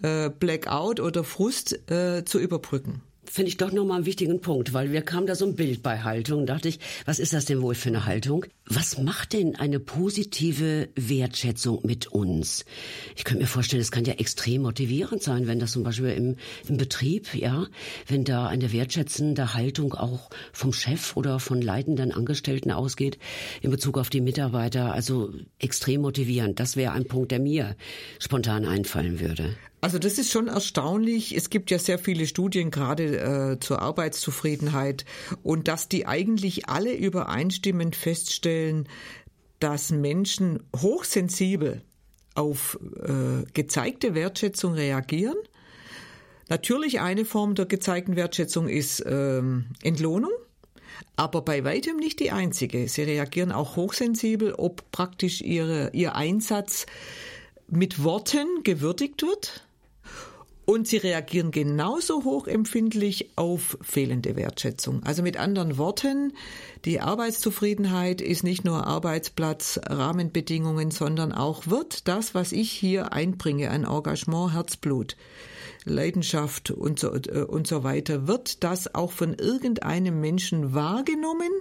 äh, Blackout oder Frust äh, zu überbrücken finde ich doch nochmal einen wichtigen Punkt, weil wir kamen da so ein Bild bei Haltung. dachte ich, was ist das denn wohl für eine Haltung? Was macht denn eine positive Wertschätzung mit uns? Ich könnte mir vorstellen, es kann ja extrem motivierend sein, wenn das zum Beispiel im, im Betrieb, ja, wenn da eine wertschätzende Haltung auch vom Chef oder von leitenden Angestellten ausgeht in Bezug auf die Mitarbeiter. Also extrem motivierend. Das wäre ein Punkt, der mir spontan einfallen würde. Also das ist schon erstaunlich. Es gibt ja sehr viele Studien gerade äh, zur Arbeitszufriedenheit und dass die eigentlich alle übereinstimmend feststellen, dass Menschen hochsensibel auf äh, gezeigte Wertschätzung reagieren. Natürlich eine Form der gezeigten Wertschätzung ist ähm, Entlohnung, aber bei weitem nicht die einzige. Sie reagieren auch hochsensibel, ob praktisch ihre, ihr Einsatz mit Worten gewürdigt wird und sie reagieren genauso hochempfindlich auf fehlende Wertschätzung. Also mit anderen Worten, die Arbeitszufriedenheit ist nicht nur Arbeitsplatz, Rahmenbedingungen, sondern auch wird das, was ich hier einbringe an Engagement, Herzblut, Leidenschaft und so, äh, und so weiter, wird das auch von irgendeinem Menschen wahrgenommen,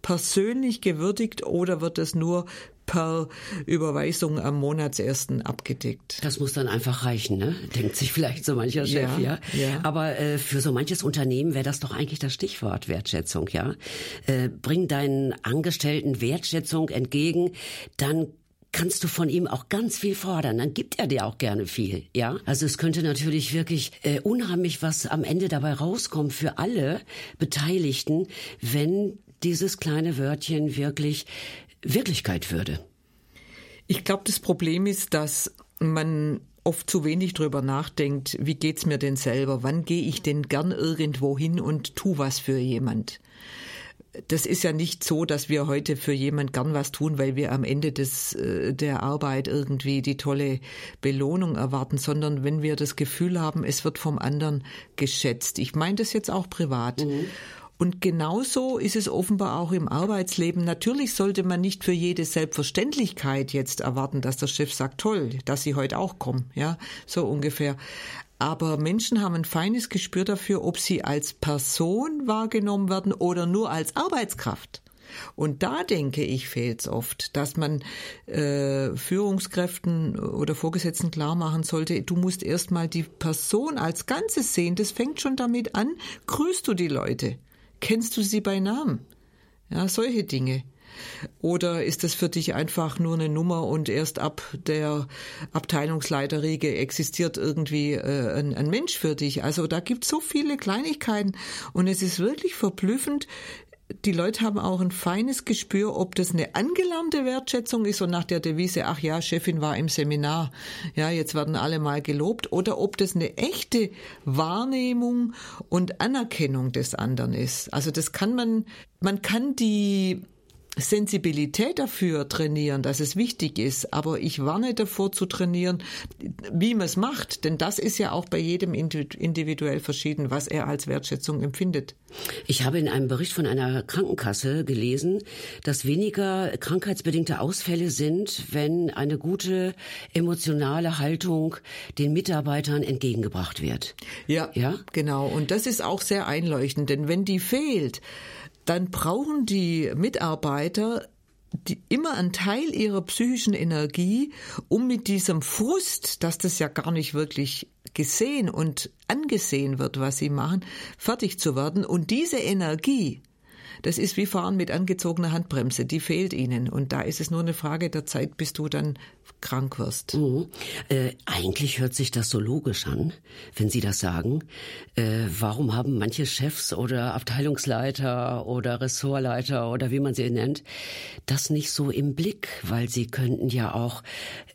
persönlich gewürdigt oder wird es nur per Überweisung am Monatsersten abgedeckt. Das muss dann einfach reichen, ne? Denkt sich vielleicht so mancher Chef, ja. ja. ja. Aber äh, für so manches Unternehmen wäre das doch eigentlich das Stichwort Wertschätzung, ja. Äh, bring deinen Angestellten Wertschätzung entgegen, dann kannst du von ihm auch ganz viel fordern. Dann gibt er dir auch gerne viel, ja. Also es könnte natürlich wirklich äh, unheimlich was am Ende dabei rauskommen für alle Beteiligten, wenn dieses kleine Wörtchen wirklich Wirklichkeit würde? Ich glaube, das Problem ist, dass man oft zu wenig drüber nachdenkt, wie geht's mir denn selber? Wann gehe ich denn gern irgendwo hin und tu was für jemand? Das ist ja nicht so, dass wir heute für jemand gern was tun, weil wir am Ende des, äh, der Arbeit irgendwie die tolle Belohnung erwarten, sondern wenn wir das Gefühl haben, es wird vom anderen geschätzt. Ich meine das jetzt auch privat. Mhm. Und genauso ist es offenbar auch im Arbeitsleben. Natürlich sollte man nicht für jede Selbstverständlichkeit jetzt erwarten, dass der Chef sagt, toll, dass Sie heute auch kommen, ja, so ungefähr. Aber Menschen haben ein feines Gespür dafür, ob sie als Person wahrgenommen werden oder nur als Arbeitskraft. Und da denke ich, fehlt es oft, dass man äh, Führungskräften oder Vorgesetzten klar machen sollte, du musst erstmal die Person als Ganzes sehen. Das fängt schon damit an, grüßt du die Leute. Kennst du sie bei Namen? Ja, solche Dinge. Oder ist das für dich einfach nur eine Nummer und erst ab der Abteilungsleiterriege existiert irgendwie äh, ein, ein Mensch für dich? Also da gibt es so viele Kleinigkeiten und es ist wirklich verblüffend, die Leute haben auch ein feines Gespür, ob das eine angelernte Wertschätzung ist und nach der Devise, ach ja, Chefin war im Seminar, ja, jetzt werden alle mal gelobt, oder ob das eine echte Wahrnehmung und Anerkennung des anderen ist. Also das kann man, man kann die Sensibilität dafür trainieren, dass es wichtig ist, aber ich warne davor zu trainieren, wie man es macht, denn das ist ja auch bei jedem individuell verschieden, was er als Wertschätzung empfindet. Ich habe in einem Bericht von einer Krankenkasse gelesen, dass weniger krankheitsbedingte Ausfälle sind, wenn eine gute emotionale Haltung den Mitarbeitern entgegengebracht wird. Ja, ja, genau. Und das ist auch sehr einleuchtend, denn wenn die fehlt, dann brauchen die Mitarbeiter die, immer einen Teil ihrer psychischen Energie, um mit diesem Frust, dass das ja gar nicht wirklich gesehen und angesehen wird, was sie machen, fertig zu werden. Und diese Energie, Das ist wie Fahren mit angezogener Handbremse. Die fehlt ihnen. Und da ist es nur eine Frage der Zeit, bis du dann krank wirst. Mhm. Äh, eigentlich hört sich das so logisch an, wenn Sie das sagen. Äh, warum haben manche Chefs oder Abteilungsleiter oder Ressortleiter oder wie man sie nennt, das nicht so im Blick? Weil sie könnten ja auch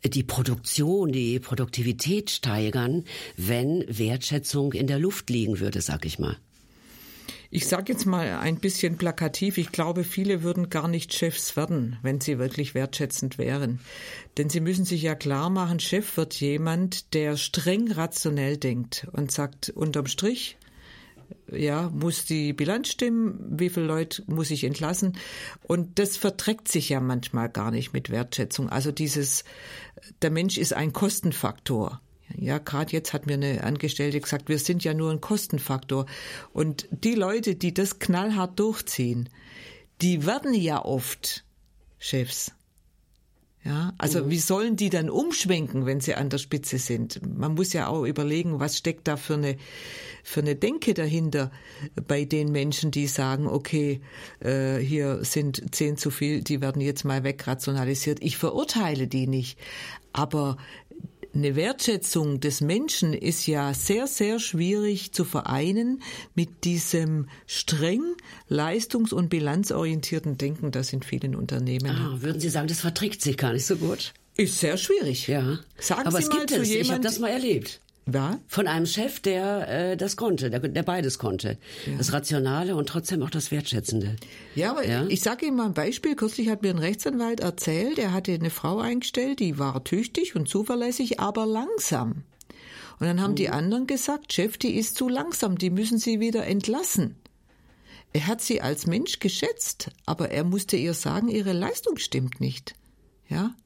die Produktion, die Produktivität steigern, wenn Wertschätzung in der Luft liegen würde, sag ich mal. Ich sage jetzt mal ein bisschen plakativ, ich glaube, viele würden gar nicht Chefs werden, wenn sie wirklich wertschätzend wären. Denn sie müssen sich ja klar machen, Chef wird jemand, der streng rationell denkt und sagt, unterm Strich, ja, muss die Bilanz stimmen, wie viele Leute muss ich entlassen? Und das verträgt sich ja manchmal gar nicht mit Wertschätzung. Also dieses, der Mensch ist ein Kostenfaktor. Ja, gerade jetzt hat mir eine Angestellte gesagt, wir sind ja nur ein Kostenfaktor. Und die Leute, die das knallhart durchziehen, die werden ja oft Chefs. Ja, also mhm. wie sollen die dann umschwenken, wenn sie an der Spitze sind? Man muss ja auch überlegen, was steckt da für eine für eine Denke dahinter bei den Menschen, die sagen, okay, äh, hier sind zehn zu viel, die werden jetzt mal wegrationalisiert. Ich verurteile die nicht, aber eine Wertschätzung des Menschen ist ja sehr, sehr schwierig zu vereinen mit diesem streng leistungs- und bilanzorientierten Denken, das in vielen Unternehmen. Ah, würden Sie sagen, das verträgt sich gar nicht so gut? Ist sehr schwierig. Ja. Sagen Aber Sie es mal gibt zu es. jemand, ich habe das mal erlebt. Ja? Von einem Chef, der äh, das konnte, der, der beides konnte. Ja. Das Rationale und trotzdem auch das Wertschätzende. Ja, aber ja? ich sage Ihnen mal ein Beispiel. Kürzlich hat mir ein Rechtsanwalt erzählt, er hatte eine Frau eingestellt, die war tüchtig und zuverlässig, aber langsam. Und dann haben mhm. die anderen gesagt, Chef, die ist zu langsam, die müssen Sie wieder entlassen. Er hat sie als Mensch geschätzt, aber er musste ihr sagen, ihre Leistung stimmt nicht. Ja,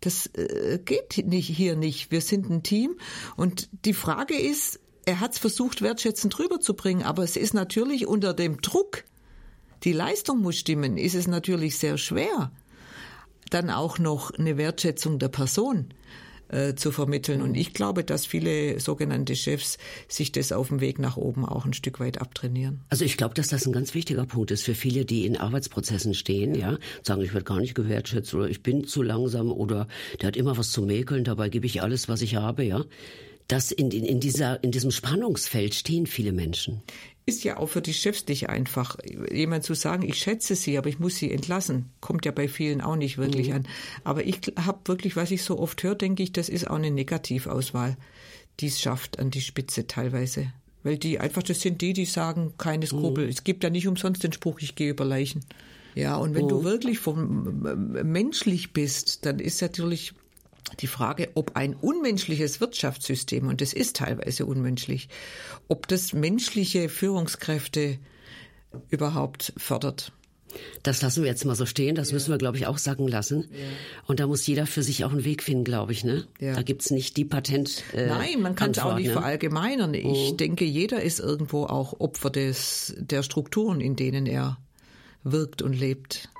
das äh, geht nicht, hier nicht. Wir sind ein Team. Und die Frage ist, er hat es versucht, wertschätzend rüberzubringen, aber es ist natürlich unter dem Druck, die Leistung muss stimmen, ist es natürlich sehr schwer, dann auch noch eine Wertschätzung der Person äh, zu vermitteln. Und ich glaube, dass viele sogenannte Chefs sich das auf dem Weg nach oben auch ein Stück weit abtrainieren. Also ich glaube, dass das ein ganz wichtiger Punkt ist für viele, die in Arbeitsprozessen stehen, ja, sagen, ich werde gar nicht gewertschätzt oder ich bin zu langsam oder der hat immer was zu mäkeln, dabei gebe ich alles, was ich habe, ja. Das in, in, in, dieser, in diesem Spannungsfeld stehen viele Menschen ist ja auch für die Chefs nicht einfach. Jemand zu sagen, ich schätze sie, aber ich muss sie entlassen, kommt ja bei vielen auch nicht wirklich mhm. an. Aber ich habe wirklich, was ich so oft höre, denke ich, das ist auch eine Negativauswahl, die es schafft an die Spitze teilweise. Weil die einfach, das sind die, die sagen, keine Skrupel. Mhm. Es gibt ja nicht umsonst den Spruch, ich gehe über Leichen. Ja, und wenn mhm. du wirklich vom, menschlich bist, dann ist natürlich die Frage, ob ein unmenschliches Wirtschaftssystem, und es ist teilweise unmenschlich, ob das menschliche Führungskräfte überhaupt fördert. Das lassen wir jetzt mal so stehen, das ja. müssen wir, glaube ich, auch sagen lassen. Ja. Und da muss jeder für sich auch einen Weg finden, glaube ich. Ne? Ja. Da gibt's nicht die Patent. Äh, Nein, man kann es auch nicht ne? verallgemeinern. Ich oh. denke, jeder ist irgendwo auch Opfer des, der Strukturen, in denen er wirkt und lebt.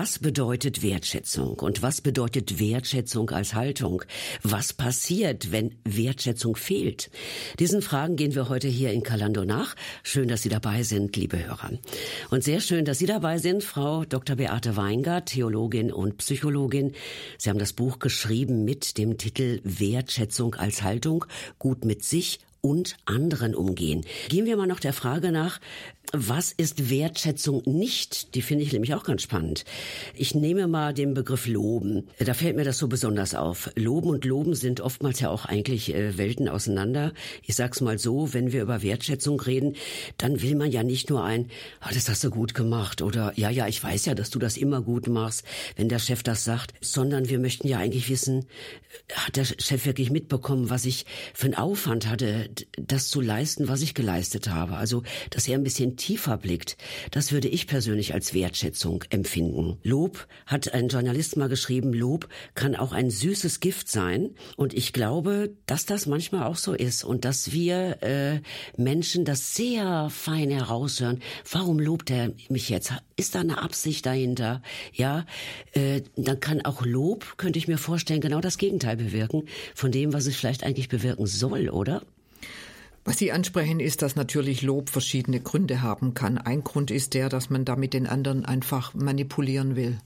Was bedeutet Wertschätzung und was bedeutet Wertschätzung als Haltung? Was passiert, wenn Wertschätzung fehlt? Diesen Fragen gehen wir heute hier in Kalando nach. Schön, dass Sie dabei sind, liebe Hörer. Und sehr schön, dass Sie dabei sind, Frau Dr. Beate Weingart, Theologin und Psychologin. Sie haben das Buch geschrieben mit dem Titel Wertschätzung als Haltung, gut mit sich und anderen umgehen. Gehen wir mal noch der Frage nach, was ist Wertschätzung nicht? Die finde ich nämlich auch ganz spannend. Ich nehme mal den Begriff Loben. Da fällt mir das so besonders auf. Loben und Loben sind oftmals ja auch eigentlich äh, Welten auseinander. Ich sag's mal so, wenn wir über Wertschätzung reden, dann will man ja nicht nur ein, oh, das hast du gut gemacht oder ja, ja, ich weiß ja, dass du das immer gut machst, wenn der Chef das sagt, sondern wir möchten ja eigentlich wissen, hat der Chef wirklich mitbekommen, was ich für einen Aufwand hatte, das zu leisten, was ich geleistet habe. Also, dass er ein bisschen tiefer blickt, das würde ich persönlich als Wertschätzung empfinden. Lob, hat ein Journalist mal geschrieben, Lob kann auch ein süßes Gift sein. Und ich glaube, dass das manchmal auch so ist und dass wir äh, Menschen das sehr fein heraushören. Warum lobt er mich jetzt? Ist da eine Absicht dahinter? Ja, äh, dann kann auch Lob, könnte ich mir vorstellen, genau das Gegenteil bewirken von dem, was es vielleicht eigentlich bewirken soll, oder? Was Sie ansprechen, ist, dass natürlich Lob verschiedene Gründe haben kann. Ein Grund ist der, dass man damit den anderen einfach manipulieren will.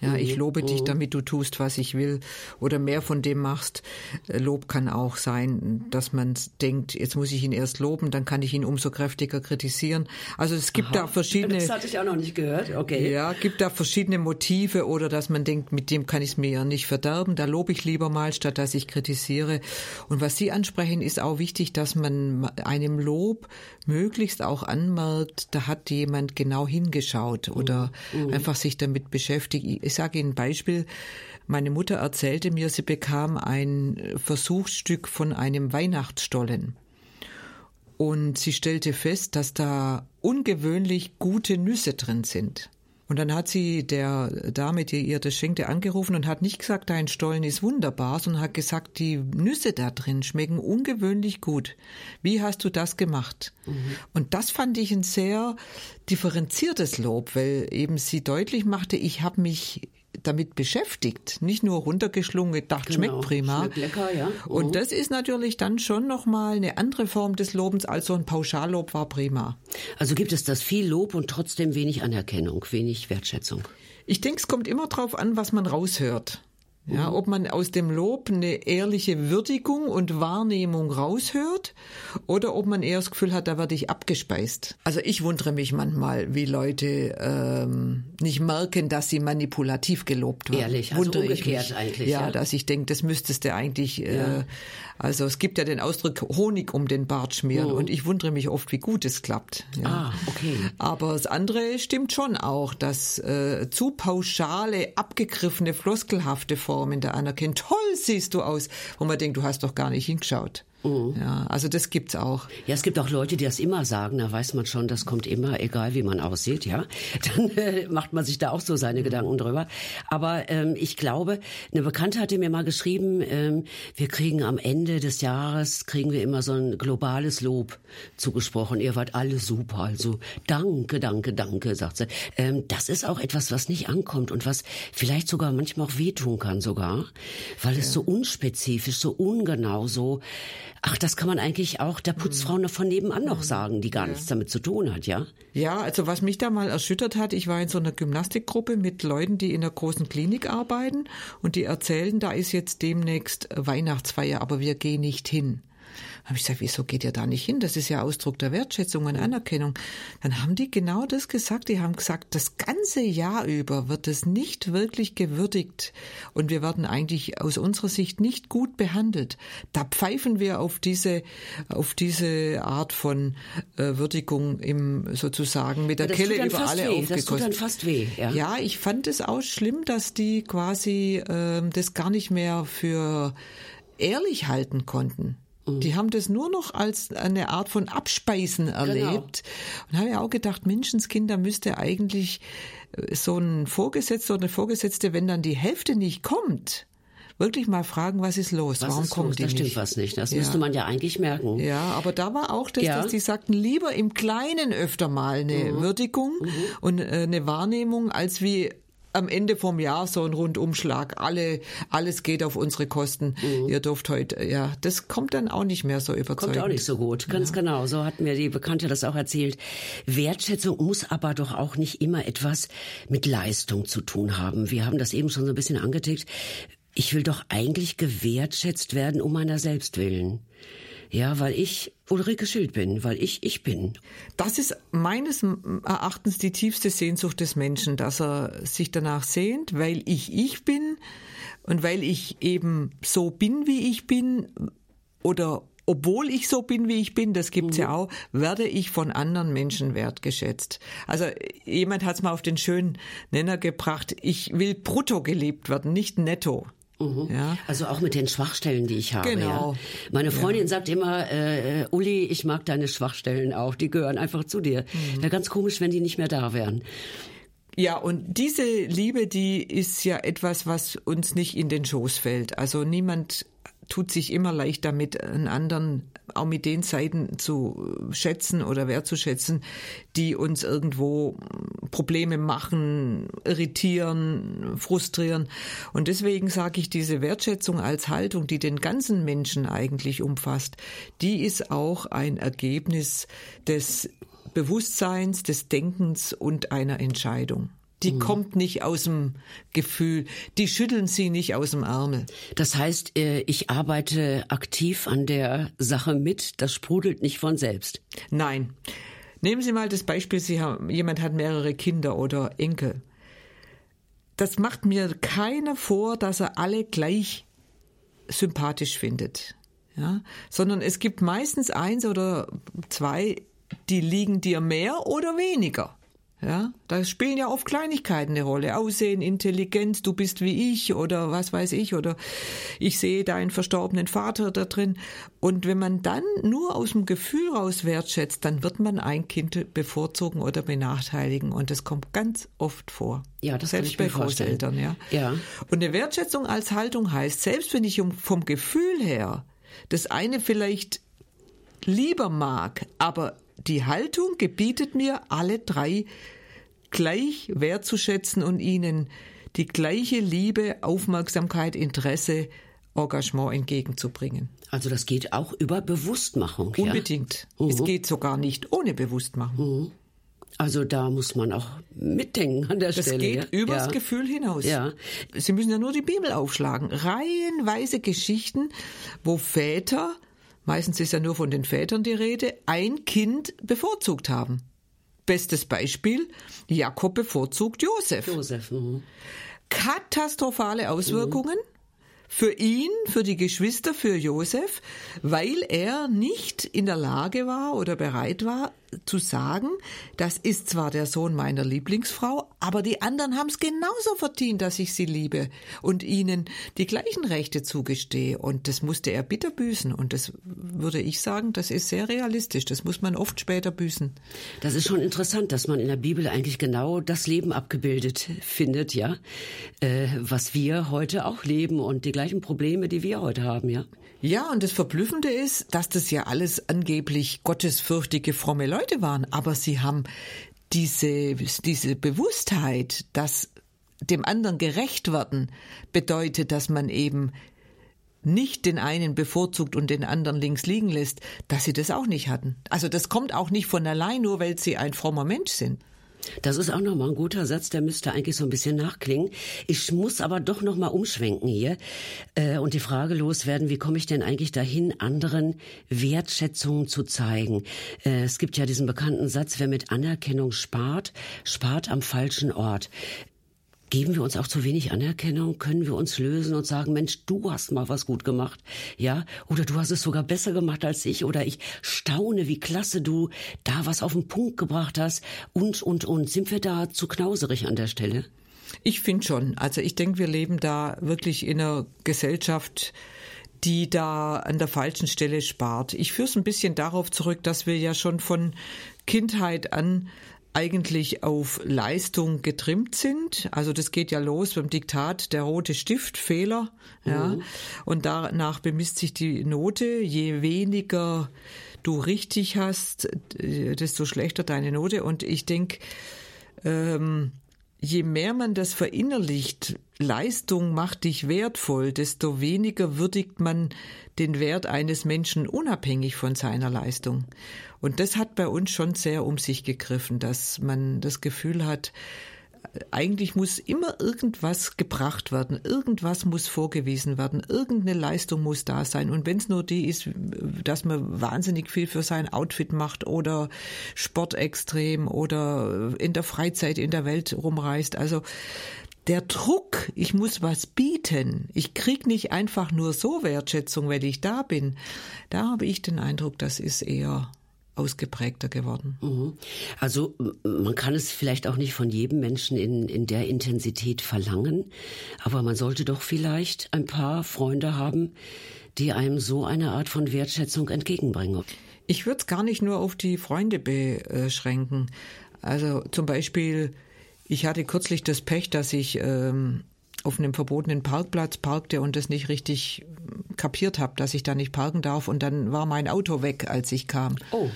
Ja, ich mhm. lobe dich, mhm. damit du tust, was ich will oder mehr von dem machst. Äh, Lob kann auch sein, dass man denkt, jetzt muss ich ihn erst loben, dann kann ich ihn umso kräftiger kritisieren. Also es gibt Aha. da verschiedene. Das hatte ich auch noch nicht gehört. Okay. Ja, gibt da verschiedene Motive oder dass man denkt, mit dem kann ich es mir ja nicht verderben. Da lobe ich lieber mal, statt dass ich kritisiere. Und was Sie ansprechen, ist auch wichtig, dass man einem Lob möglichst auch anmerkt, da hat jemand genau hingeschaut oder mhm. einfach sich damit beschäftigt ich sage Ihnen ein Beispiel. Meine Mutter erzählte mir, sie bekam ein Versuchsstück von einem Weihnachtsstollen. Und sie stellte fest, dass da ungewöhnlich gute Nüsse drin sind. Und dann hat sie der Dame, die ihr das schenkte, angerufen und hat nicht gesagt, dein Stollen ist wunderbar, sondern hat gesagt, die Nüsse da drin schmecken ungewöhnlich gut. Wie hast du das gemacht? Mhm. Und das fand ich ein sehr differenziertes Lob, weil eben sie deutlich machte, ich habe mich damit beschäftigt, nicht nur runtergeschlungen, gedacht, genau. schmeckt prima. Schmeckt lecker, ja. Mhm. Und das ist natürlich dann schon nochmal eine andere Form des Lobens als so ein Pauschallob war prima. Also gibt es das viel Lob und trotzdem wenig Anerkennung, wenig Wertschätzung? Ich denke, es kommt immer darauf an, was man raushört. Ja, ob man aus dem Lob eine ehrliche Würdigung und Wahrnehmung raushört oder ob man eher das Gefühl hat, da werde ich abgespeist. Also ich wundere mich manchmal, wie Leute ähm, nicht merken, dass sie manipulativ gelobt werden. Ehrlich, also wundere umgekehrt ich mich. eigentlich. Ja, ja, dass ich denke, das müsstest du eigentlich ja. äh, also es gibt ja den Ausdruck Honig um den Bart schmieren oh. und ich wundere mich oft, wie gut es klappt. Ja. Ah, okay. Aber das andere stimmt schon auch, dass äh, zu pauschale, abgegriffene, floskelhafte Formen der Anerkennung, toll siehst du aus, wo man denkt, du hast doch gar nicht hingeschaut. Mhm. Ja, also das gibt's auch. Ja, es gibt auch Leute, die das immer sagen. Da weiß man schon, das kommt immer, egal wie man aussieht. Ja, dann äh, macht man sich da auch so seine Gedanken drüber. Aber ähm, ich glaube, eine Bekannte hatte mir mal geschrieben, ähm, wir kriegen am Ende des Jahres kriegen wir immer so ein globales Lob zugesprochen. Ihr wart alle super. Also danke, danke, danke, sagt sie. Ähm, das ist auch etwas, was nicht ankommt und was vielleicht sogar manchmal auch wehtun kann sogar, weil ja. es so unspezifisch, so ungenau, so Ach, das kann man eigentlich auch der Putzfrau mhm. von nebenan noch sagen, die gar ja. nichts damit zu tun hat, ja? Ja, also was mich da mal erschüttert hat, ich war in so einer Gymnastikgruppe mit Leuten, die in einer großen Klinik arbeiten und die erzählen, da ist jetzt demnächst Weihnachtsfeier, aber wir gehen nicht hin habe ich gesagt, wieso geht ihr da nicht hin? Das ist ja Ausdruck der Wertschätzung und Anerkennung. Dann haben die genau das gesagt. Die haben gesagt, das ganze Jahr über wird es nicht wirklich gewürdigt und wir werden eigentlich aus unserer Sicht nicht gut behandelt. Da pfeifen wir auf diese, auf diese Art von äh, Würdigung im sozusagen mit der Kelle über alle weh. aufgekostet. Das tut dann fast weh. Ja, ja ich fand es auch schlimm, dass die quasi äh, das gar nicht mehr für ehrlich halten konnten. Mhm. Die haben das nur noch als eine Art von Abspeisen genau. erlebt. Genau. Und habe ja auch gedacht, Menschenskinder müsste eigentlich äh, so ein Vorgesetzter oder eine Vorgesetzte, wenn dann die Hälfte nicht kommt, wirklich mal fragen, was ist los? Was Warum ist kommt los? die da nicht? stimmt was nicht. Das ja. müsste man ja eigentlich merken. Ja, aber da war auch das, ja. dass die sagten, lieber im Kleinen öfter mal eine mhm. Würdigung mhm. und äh, eine Wahrnehmung, als wie am Ende vom Jahr so ein Rundumschlag. Alle, alles geht auf unsere Kosten. Mhm. Ihr dürft heute, ja, das kommt dann auch nicht mehr so überzeugend. Kommt auch nicht so gut. Ganz ja. genau. So hat mir die Bekannte das auch erzählt. Wertschätzung muss aber doch auch nicht immer etwas mit Leistung zu tun haben. Wir haben das eben schon so ein bisschen angetickt. Ich will doch eigentlich gewertschätzt werden um meiner selbst willen. Ja, weil ich Ulrike Schild bin, weil ich ich bin. Das ist meines Erachtens die tiefste Sehnsucht des Menschen, dass er sich danach sehnt, weil ich ich bin und weil ich eben so bin, wie ich bin oder obwohl ich so bin, wie ich bin, das gibt's mhm. ja auch, werde ich von anderen Menschen wertgeschätzt. Also jemand hat's mal auf den schönen Nenner gebracht, ich will brutto geliebt werden, nicht netto. Mhm. Ja. Also auch mit den Schwachstellen, die ich habe. Genau. Ja. Meine Freundin ja. sagt immer, äh, Uli, ich mag deine Schwachstellen auch, die gehören einfach zu dir. Mhm. Wäre ganz komisch, wenn die nicht mehr da wären. Ja, und diese Liebe, die ist ja etwas, was uns nicht in den Schoß fällt. Also niemand tut sich immer leicht damit, einen anderen auch mit den Seiten zu schätzen oder wertzuschätzen, die uns irgendwo Probleme machen, irritieren, frustrieren. Und deswegen sage ich, diese Wertschätzung als Haltung, die den ganzen Menschen eigentlich umfasst, die ist auch ein Ergebnis des Bewusstseins, des Denkens und einer Entscheidung. Die mhm. kommt nicht aus dem Gefühl. Die schütteln sie nicht aus dem Ärmel. Das heißt, äh, ich arbeite aktiv an der Sache mit. Das sprudelt nicht von selbst. Nein. Nehmen Sie mal das Beispiel, Sie haben, jemand hat mehrere Kinder oder Enkel. Das macht mir keiner vor, dass er alle gleich sympathisch findet. Ja? Sondern es gibt meistens eins oder zwei, die liegen dir mehr oder weniger. Ja, da spielen ja oft Kleinigkeiten eine Rolle. Aussehen, Intelligenz, du bist wie ich oder was weiß ich oder ich sehe deinen verstorbenen Vater da drin. Und wenn man dann nur aus dem Gefühl raus wertschätzt, dann wird man ein Kind bevorzugen oder benachteiligen und das kommt ganz oft vor. Ja, das selbst bei Großeltern, ja. Ja. Und eine Wertschätzung als Haltung heißt, selbst wenn ich vom Gefühl her das eine vielleicht lieber mag, aber die Haltung gebietet mir, alle drei gleich wertzuschätzen und ihnen die gleiche Liebe, Aufmerksamkeit, Interesse, Engagement entgegenzubringen. Also das geht auch über Bewusstmachung. Unbedingt. Ja? Mhm. Es geht sogar nicht ohne Bewusstmachung. Mhm. Also da muss man auch mitdenken an der das Stelle. Das geht ja? übers ja. Gefühl hinaus. Ja. Sie müssen ja nur die Bibel aufschlagen. Reihenweise Geschichten, wo Väter meistens ist ja nur von den Vätern die Rede, ein Kind bevorzugt haben. Bestes Beispiel, Jakob bevorzugt Josef. Josef. Mhm. Katastrophale Auswirkungen. Mhm für ihn, für die Geschwister, für Josef, weil er nicht in der Lage war oder bereit war zu sagen, das ist zwar der Sohn meiner Lieblingsfrau, aber die anderen haben es genauso verdient, dass ich sie liebe und ihnen die gleichen Rechte zugestehe. Und das musste er bitter büßen. Und das würde ich sagen, das ist sehr realistisch. Das muss man oft später büßen. Das ist schon interessant, dass man in der Bibel eigentlich genau das Leben abgebildet findet, ja, äh, was wir heute auch leben und die gleichen Probleme, die wir heute haben, ja. Ja, und das Verblüffende ist, dass das ja alles angeblich gottesfürchtige, fromme Leute waren, aber sie haben diese, diese Bewusstheit, dass dem anderen gerecht werden bedeutet, dass man eben nicht den einen bevorzugt und den anderen links liegen lässt, dass sie das auch nicht hatten. Also das kommt auch nicht von allein, nur weil sie ein frommer Mensch sind. Das ist auch nochmal ein guter Satz, der müsste eigentlich so ein bisschen nachklingen. Ich muss aber doch nochmal umschwenken hier äh, und die Frage loswerden, wie komme ich denn eigentlich dahin, anderen Wertschätzungen zu zeigen? Äh, es gibt ja diesen bekannten Satz, wer mit Anerkennung spart, spart am falschen Ort. Geben wir uns auch zu wenig Anerkennung? Können wir uns lösen und sagen, Mensch, du hast mal was gut gemacht, ja? Oder du hast es sogar besser gemacht als ich? Oder ich staune, wie klasse du da was auf den Punkt gebracht hast? Und, und, und. Sind wir da zu knauserig an der Stelle? Ich finde schon. Also ich denke, wir leben da wirklich in einer Gesellschaft, die da an der falschen Stelle spart. Ich führe es ein bisschen darauf zurück, dass wir ja schon von Kindheit an eigentlich auf Leistung getrimmt sind. Also das geht ja los beim Diktat der rote Stift, Fehler. Ja. Mhm. Und danach bemisst sich die Note. Je weniger du richtig hast, desto schlechter deine Note. Und ich denke, ähm, je mehr man das verinnerlicht, Leistung macht dich wertvoll, desto weniger würdigt man den Wert eines Menschen unabhängig von seiner Leistung. Und das hat bei uns schon sehr um sich gegriffen, dass man das Gefühl hat, Eigentlich muss immer irgendwas gebracht werden, irgendwas muss vorgewiesen werden, irgendeine Leistung muss da sein. Und wenn es nur die ist, dass man wahnsinnig viel für sein Outfit macht oder Sportextrem oder in der Freizeit in der Welt rumreist. Also der Druck, ich muss was bieten, ich krieg nicht einfach nur so Wertschätzung, weil ich da bin, da habe ich den Eindruck, das ist eher ausgeprägter geworden. Mhm. Also man kann es vielleicht auch nicht von jedem Menschen in, in der Intensität verlangen, aber man sollte doch vielleicht ein paar Freunde haben, die einem so eine Art von Wertschätzung entgegenbringen. Ich würde es gar nicht nur auf die Freunde beschränken. Also zum Beispiel ich hatte kürzlich das Pech, dass ich ähm, auf einem verbotenen Parkplatz parkte und das nicht richtig kapiert habe, dass ich da nicht parken darf. Und dann war mein Auto weg, als ich kam. Oh.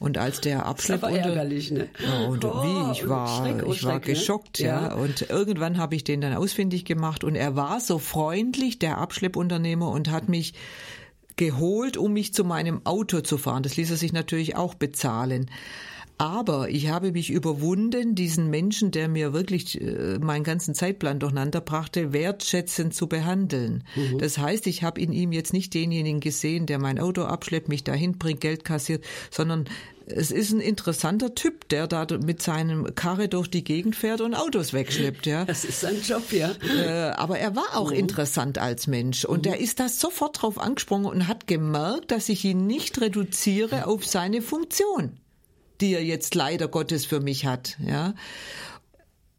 Und als der Abschlepp das war ärgerlich, ne? und oh, wie ich war, Schreck, oh, ich war Schreck, ne? geschockt, ne? ja. Und irgendwann habe ich den dann ausfindig gemacht und er war so freundlich, der Abschleppunternehmer, und hat mich geholt, um mich zu meinem Auto zu fahren. Das ließ er sich natürlich auch bezahlen. Aber ich habe mich überwunden, diesen Menschen, der mir wirklich äh, meinen ganzen Zeitplan durcheinander brachte, wertschätzend zu behandeln. Mhm. Das heißt, ich habe in ihm jetzt nicht denjenigen gesehen, der mein Auto abschleppt, mich dahin bringt, Geld kassiert, sondern es ist ein interessanter Typ, der da mit seinem Karre durch die Gegend fährt und Autos wegschleppt, ja. Das ist sein Job, ja. Äh, aber er war auch mhm. interessant als Mensch und mhm. er ist da sofort drauf angesprungen und hat gemerkt, dass ich ihn nicht reduziere auf seine Funktion die er jetzt leider Gottes für mich hat, ja.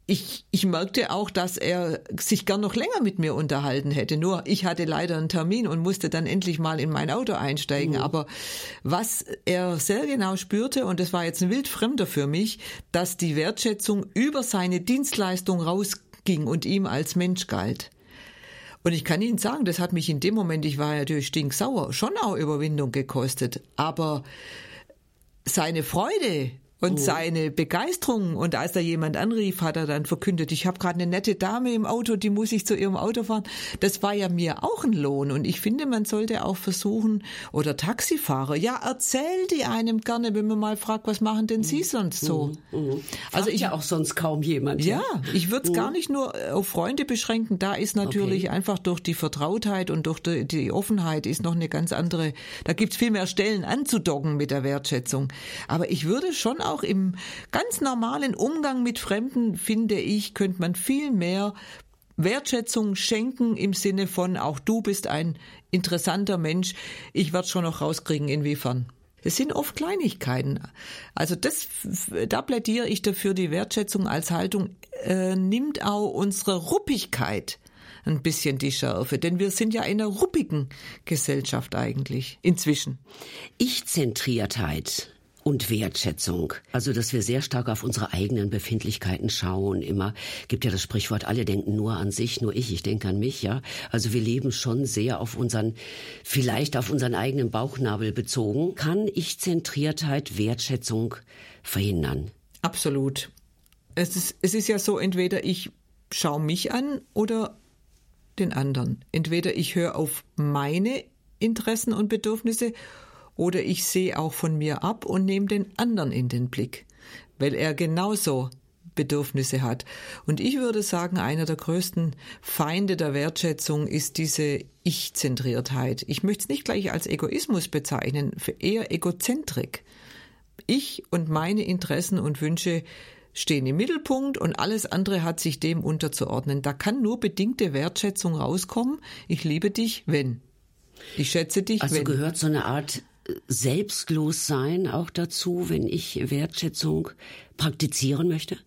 Ich, ich merkte auch, dass er sich gern noch länger mit mir unterhalten hätte. Nur ich hatte leider einen Termin und musste dann endlich mal in mein Auto einsteigen. Mhm. Aber was er sehr genau spürte, und das war jetzt ein wildfremder für mich, dass die Wertschätzung über seine Dienstleistung rausging und ihm als Mensch galt. Und ich kann Ihnen sagen, das hat mich in dem Moment, ich war natürlich stinksauer, schon auch Überwindung gekostet. Aber seine Freude und oh. seine Begeisterung. Und als da jemand anrief, hat er dann verkündet, ich habe gerade eine nette Dame im Auto, die muss ich zu ihrem Auto fahren. Das war ja mir auch ein Lohn. Und ich finde, man sollte auch versuchen, oder Taxifahrer, ja, erzähl die einem gerne, wenn man mal fragt, was machen denn Sie sonst so? Mhm. Mhm. Also ich ja auch sonst kaum jemand. Ja, ja ich würde es mhm. gar nicht nur auf Freunde beschränken. Da ist natürlich okay. einfach durch die Vertrautheit und durch die, die Offenheit ist noch eine ganz andere, da gibt's viel mehr Stellen anzudocken mit der Wertschätzung. Aber ich würde schon auch auch im ganz normalen Umgang mit Fremden, finde ich, könnte man viel mehr Wertschätzung schenken im Sinne von, auch du bist ein interessanter Mensch. Ich werde schon noch rauskriegen, inwiefern. Es sind oft Kleinigkeiten. Also das, da plädiere ich dafür, die Wertschätzung als Haltung äh, nimmt auch unsere Ruppigkeit ein bisschen die Schärfe, denn wir sind ja in einer ruppigen Gesellschaft eigentlich inzwischen. Ich-Zentriertheit und Wertschätzung. Also, dass wir sehr stark auf unsere eigenen Befindlichkeiten schauen. Immer gibt ja das Sprichwort, alle denken nur an sich, nur ich, ich denke an mich, ja. Also wir leben schon sehr auf unseren, vielleicht auf unseren eigenen Bauchnabel bezogen. Kann Ich-Zentriertheit Wertschätzung verhindern? Absolut. Es ist, es ist ja so, entweder ich schaue mich an oder den anderen. Entweder ich höre auf meine Interessen und Bedürfnisse oder ich sehe auch von mir ab und nehme den anderen in den Blick, weil er genauso Bedürfnisse hat. Und ich würde sagen, einer der größten Feinde der Wertschätzung ist diese Ich-Zentriertheit. Ich möchte es nicht gleich als Egoismus bezeichnen, eher Egozentrik. Ich und meine Interessen und Wünsche stehen im Mittelpunkt und alles andere hat sich dem unterzuordnen. Da kann nur bedingte Wertschätzung rauskommen. Ich liebe dich, wenn. Ich schätze dich, also wenn. Gehört so eine Art selbstlos sein auch dazu, wenn ich Wertschätzung praktizieren möchte?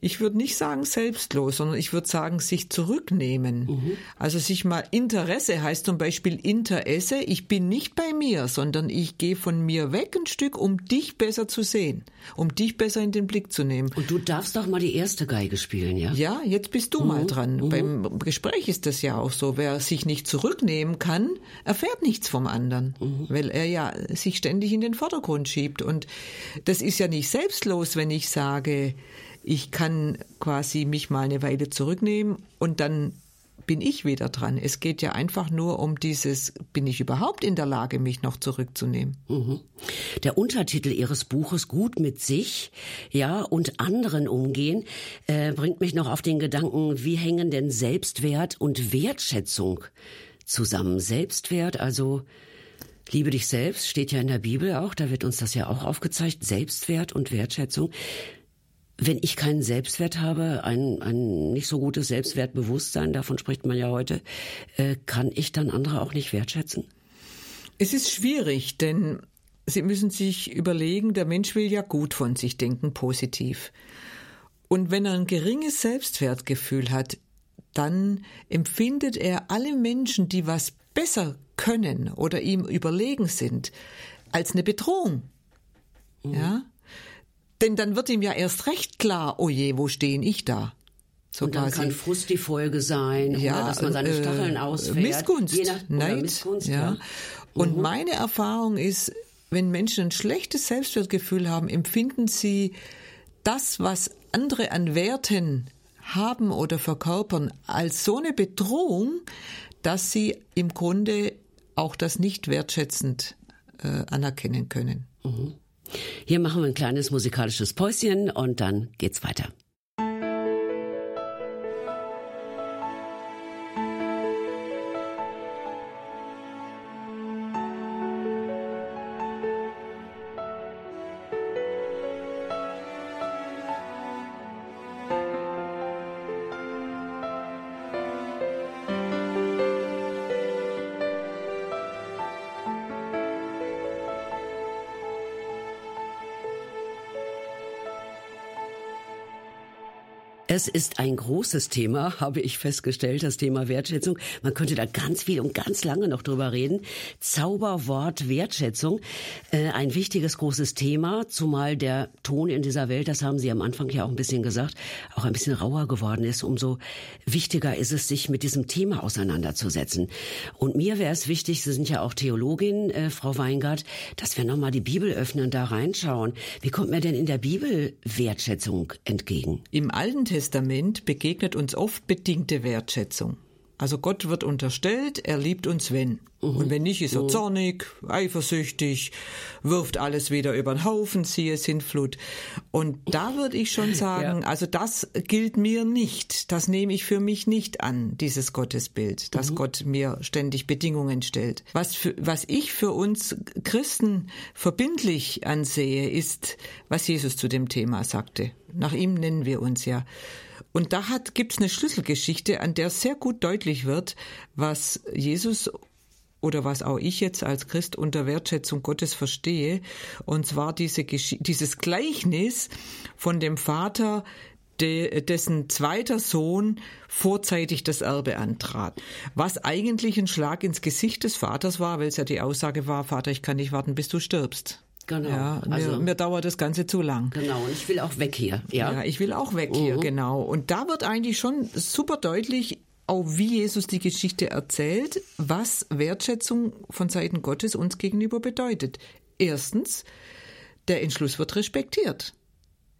Ich würde nicht sagen selbstlos, sondern ich würde sagen sich zurücknehmen. Mhm. Also sich mal Interesse heißt zum Beispiel Interesse, ich bin nicht bei mir, sondern ich gehe von mir weg ein Stück, um dich besser zu sehen, um dich besser in den Blick zu nehmen. Und du darfst doch mal die erste Geige spielen, ja? Ja, jetzt bist du mhm. mal dran. Mhm. Beim Gespräch ist das ja auch so. Wer sich nicht zurücknehmen kann, erfährt nichts vom anderen, mhm. weil er ja sich ständig in den Vordergrund schiebt. Und das ist ja nicht selbstlos, wenn ich sage, ich kann quasi mich mal eine Weile zurücknehmen und dann bin ich wieder dran. Es geht ja einfach nur um dieses, bin ich überhaupt in der Lage, mich noch zurückzunehmen? Mhm. Der Untertitel Ihres Buches Gut mit sich, ja, und anderen umgehen, äh, bringt mich noch auf den Gedanken, wie hängen denn Selbstwert und Wertschätzung zusammen? Selbstwert, also Liebe dich selbst, steht ja in der Bibel auch, da wird uns das ja auch aufgezeigt, Selbstwert und Wertschätzung wenn ich keinen Selbstwert habe, ein, ein nicht so gutes Selbstwertbewusstsein, davon spricht man ja heute, äh, kann ich dann andere auch nicht wertschätzen? Es ist schwierig, denn Sie müssen sich überlegen, der Mensch will ja gut von sich denken, positiv. Und wenn er ein geringes Selbstwertgefühl hat, dann empfindet er alle Menschen, die was besser können oder ihm überlegen sind, als eine Bedrohung. Mhm. Ja? Denn dann wird ihm ja erst recht klar, oh je, wo stehe ich da? So und dann quasi. kann Frust die Folge sein, ja, oder dass man seine äh, Stacheln ausfährt. Missgunst, Je nach, Neid. Missgunst, ja. ja. Und mhm. meine Erfahrung ist, wenn Menschen ein schlechtes Selbstwertgefühl haben, empfinden sie das, was andere an Werten haben oder verkörpern, als so eine Bedrohung, dass sie im Grunde auch das nicht wertschätzend äh, anerkennen können. Mhm. Hier machen wir ein kleines musikalisches Päuschen und dann geht's weiter. Es ist ein großes Thema, habe ich festgestellt, das Thema Wertschätzung. Man könnte da ganz viel und ganz lange noch drüber reden. Zauberwort Wertschätzung, äh, ein wichtiges, großes Thema, zumal der Ton in dieser Welt, das haben Sie am Anfang ja auch ein bisschen gesagt, auch ein bisschen rauer geworden ist. Umso wichtiger ist es, sich mit diesem Thema auseinanderzusetzen. Und mir wäre es wichtig, Sie sind ja auch Theologin, äh, Frau Weingart, dass wir nochmal die Bibel öffnen, da reinschauen. Wie kommt mir denn in der Bibel Wertschätzung entgegen? Im Alten Testament begegnet uns oft bedingte Wertschätzung. Also Gott wird unterstellt, er liebt uns wenn. Mhm. Und wenn nicht, ist er mhm. zornig, eifersüchtig, wirft alles wieder über den Haufen, ziehe es in Flut. Und da würde ich schon sagen, ja. also das gilt mir nicht. Das nehme ich für mich nicht an, dieses Gottesbild, dass mhm. Gott mir ständig Bedingungen stellt. Was, für, was ich für uns Christen verbindlich ansehe, ist, was Jesus zu dem Thema sagte. Nach ihm nennen wir uns ja. Und da hat, gibt's eine Schlüsselgeschichte, an der sehr gut deutlich wird, was Jesus oder was auch ich jetzt als Christ unter Wertschätzung Gottes verstehe. Und zwar diese dieses Gleichnis von dem Vater, de dessen zweiter Sohn vorzeitig das Erbe antrat. Was eigentlich ein Schlag ins Gesicht des Vaters war, weil es ja die Aussage war, Vater, ich kann nicht warten, bis du stirbst. Genau. Ja, also, mir, mir, dauert das Ganze zu lang. Genau, und ich will auch weg hier. Ja, ja ich will auch weg mhm. hier, genau. Und da wird eigentlich schon super deutlich, auch wie Jesus die Geschichte erzählt, was Wertschätzung von Seiten Gottes uns gegenüber bedeutet. Erstens, der Entschluss wird respektiert.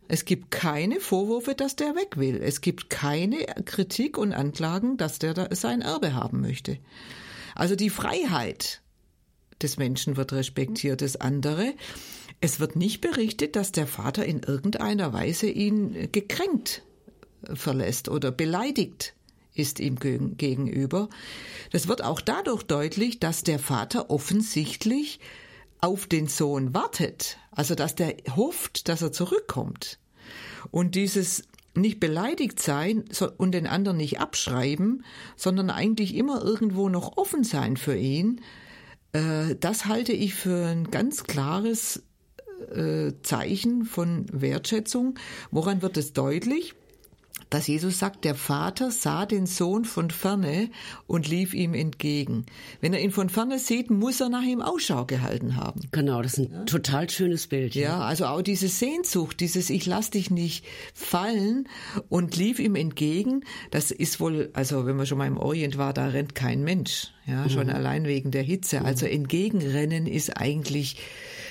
Es gibt keine Vorwürfe, dass der weg will. Es gibt keine Kritik und Anklagen, dass der sein Erbe haben möchte. Also die Freiheit des Menschen wird respektiert. Das andere, es wird nicht berichtet, dass der Vater in irgendeiner Weise ihn gekränkt verlässt oder beleidigt ist ihm gegenüber. Das wird auch dadurch deutlich, dass der Vater offensichtlich auf den Sohn wartet, also dass der hofft, dass er zurückkommt. Und dieses nicht beleidigt sein und den anderen nicht abschreiben, sondern eigentlich immer irgendwo noch offen sein für ihn, das halte ich für ein ganz klares äh, Zeichen von Wertschätzung. Woran wird es deutlich? Dass Jesus sagt, der Vater sah den Sohn von ferne und lief ihm entgegen. Wenn er ihn von ferne sieht, muss er nach ihm Ausschau gehalten haben. Genau, das ist ein ja. total schönes Bild. Ja. ja, also auch diese Sehnsucht, dieses Ich lass dich nicht fallen und lief ihm entgegen, das ist wohl, also wenn man schon mal im Orient war, da rennt kein Mensch. Ja, schon mhm. allein wegen der Hitze. Also mhm. entgegenrennen ist eigentlich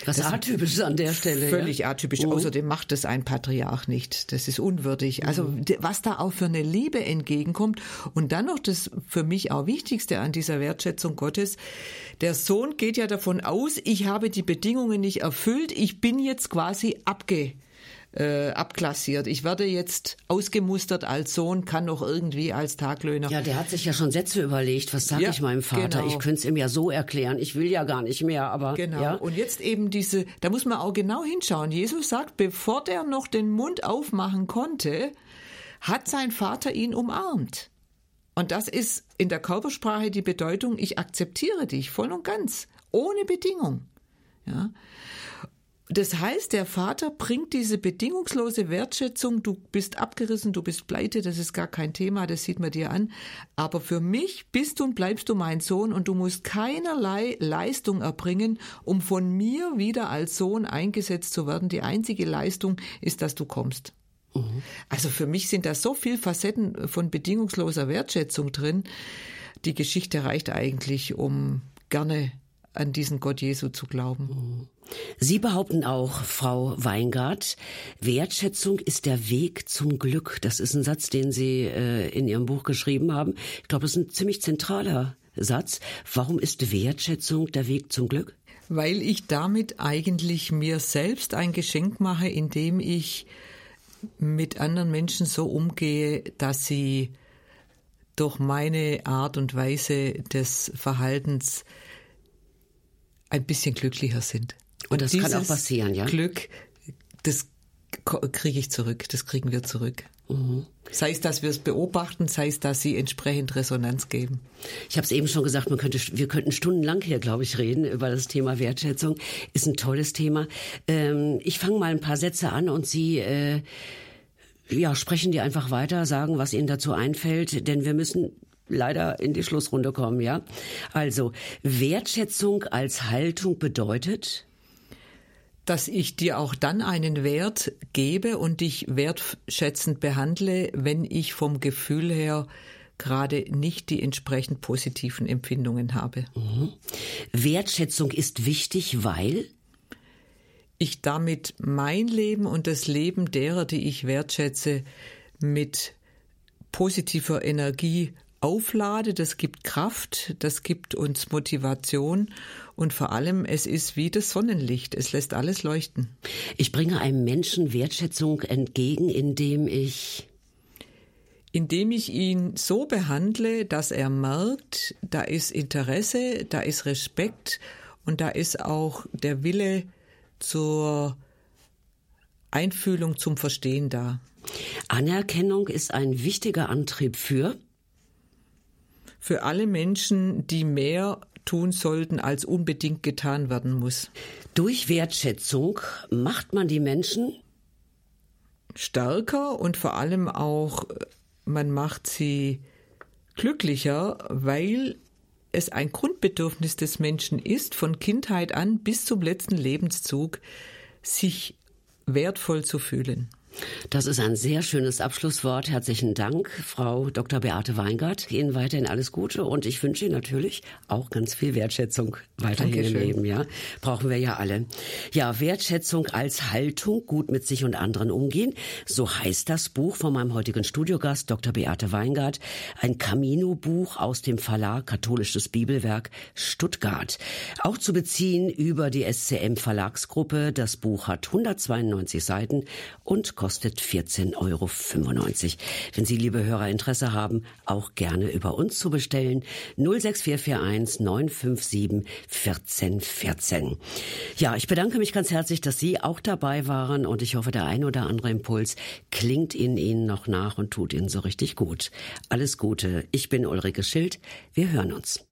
was atypisch an der Stelle. Völlig ja? atypisch. Mhm. Außerdem macht es ein Patriarch nicht. Das ist unwürdig. Also mhm. was da auch für eine Liebe entgegenkommt. Und dann noch das für mich auch Wichtigste an dieser Wertschätzung Gottes. Der Sohn geht ja davon aus, ich habe die Bedingungen nicht erfüllt. Ich bin jetzt quasi abge äh, abklassiert. Ich werde jetzt ausgemustert als Sohn, kann noch irgendwie als Taglöhner. Ja, der hat sich ja schon Sätze überlegt. Was sage ja, ich meinem Vater? Genau. Ich könnte es ihm ja so erklären. Ich will ja gar nicht mehr, aber. Genau. Ja? Und jetzt eben diese, da muss man auch genau hinschauen. Jesus sagt, bevor der noch den Mund aufmachen konnte, hat sein Vater ihn umarmt. Und das ist in der Körpersprache die Bedeutung, ich akzeptiere dich voll und ganz, ohne Bedingung. Ja. Das heißt, der Vater bringt diese bedingungslose Wertschätzung, du bist abgerissen, du bist pleite, das ist gar kein Thema, das sieht man dir an. Aber für mich bist du und bleibst du mein Sohn und du musst keinerlei Leistung erbringen, um von mir wieder als Sohn eingesetzt zu werden. Die einzige Leistung ist, dass du kommst. Mhm. Also für mich sind da so viele Facetten von bedingungsloser Wertschätzung drin. Die Geschichte reicht eigentlich, um gerne an diesen Gott Jesu zu glauben. Mhm. Sie behaupten auch, Frau Weingart, Wertschätzung ist der Weg zum Glück. Das ist ein Satz, den Sie äh, in Ihrem Buch geschrieben haben. Ich glaube, das ist ein ziemlich zentraler Satz. Warum ist Wertschätzung der Weg zum Glück? Weil ich damit eigentlich mir selbst ein Geschenk mache, indem ich mit anderen Menschen so umgehe, dass sie durch meine Art und Weise des Verhaltens ein bisschen glücklicher sind. Und, das kann auch passieren, ja? Glück, das kriege ich zurück, das kriegen wir zurück. Mhm. Sei es, dass wir es beobachten, sei es, dass sie entsprechend Resonanz geben. Ich habe es eben schon gesagt, man könnte, wir könnten stundenlang hier, glaube ich, reden über das Thema Wertschätzung. Ist ein tolles Thema. Ähm, ich fange mal ein paar Sätze an und Sie äh, ja, sprechen die einfach weiter, sagen, was Ihnen dazu einfällt, denn wir müssen leider in die Schlussrunde kommen, ja? Also, Wertschätzung als Haltung bedeutet? Dass ich dir auch dann einen Wert gebe und dich wertschätzend behandle, wenn ich vom Gefühl her gerade nicht die entsprechend positiven Empfindungen habe. Mhm. Wertschätzung ist wichtig, weil? Ich damit mein Leben und das Leben derer, die ich wertschätze, mit positiver Energie auflade, das gibt Kraft, das gibt uns Motivation und vor allem es ist wie das Sonnenlicht, es lässt alles leuchten. Ich bringe einem Menschen Wertschätzung entgegen, indem ich indem ich ihn so behandle, dass er merkt, da ist Interesse, da ist Respekt und da ist auch der Wille zur Einfühlung zum Verstehen da. Anerkennung ist ein wichtiger Antrieb für für alle Menschen, die mehr tun sollten, als unbedingt getan werden muss. Durch Wertschätzung macht man die Menschen stärker und vor allem auch, man macht sie glücklicher, weil es ein Grundbedürfnis des Menschen ist, von Kindheit an bis zum letzten Lebenszug, sich wertvoll zu fühlen. Das ist ein sehr schönes Abschlusswort. Herzlichen Dank, Frau Dr. Beate Weingart. Ihnen weiterhin alles Gute und ich wünsche Ihnen natürlich auch ganz viel Wertschätzung weiterhin Dankeschön. im Leben. Ja, brauchen wir ja alle. Ja, Wertschätzung als Haltung, gut mit sich und anderen umgehen. So heißt das Buch von meinem heutigen Studiogast Dr. Beate Weingart. Ein Camino-Buch aus dem Verlag Katholisches Bibelwerk Stuttgart. Auch zu beziehen über die SCM Verlagsgruppe. Das Buch hat 192 Seiten und kostet 14,95 Euro. Wenn Sie, liebe Hörer, Interesse haben, auch gerne über uns zu bestellen. 06441 957 1414. Ja, ich bedanke mich ganz herzlich, dass Sie auch dabei waren und ich hoffe, der ein oder andere Impuls klingt in Ihnen noch nach und tut Ihnen so richtig gut. Alles Gute. Ich bin Ulrike Schild. Wir hören uns.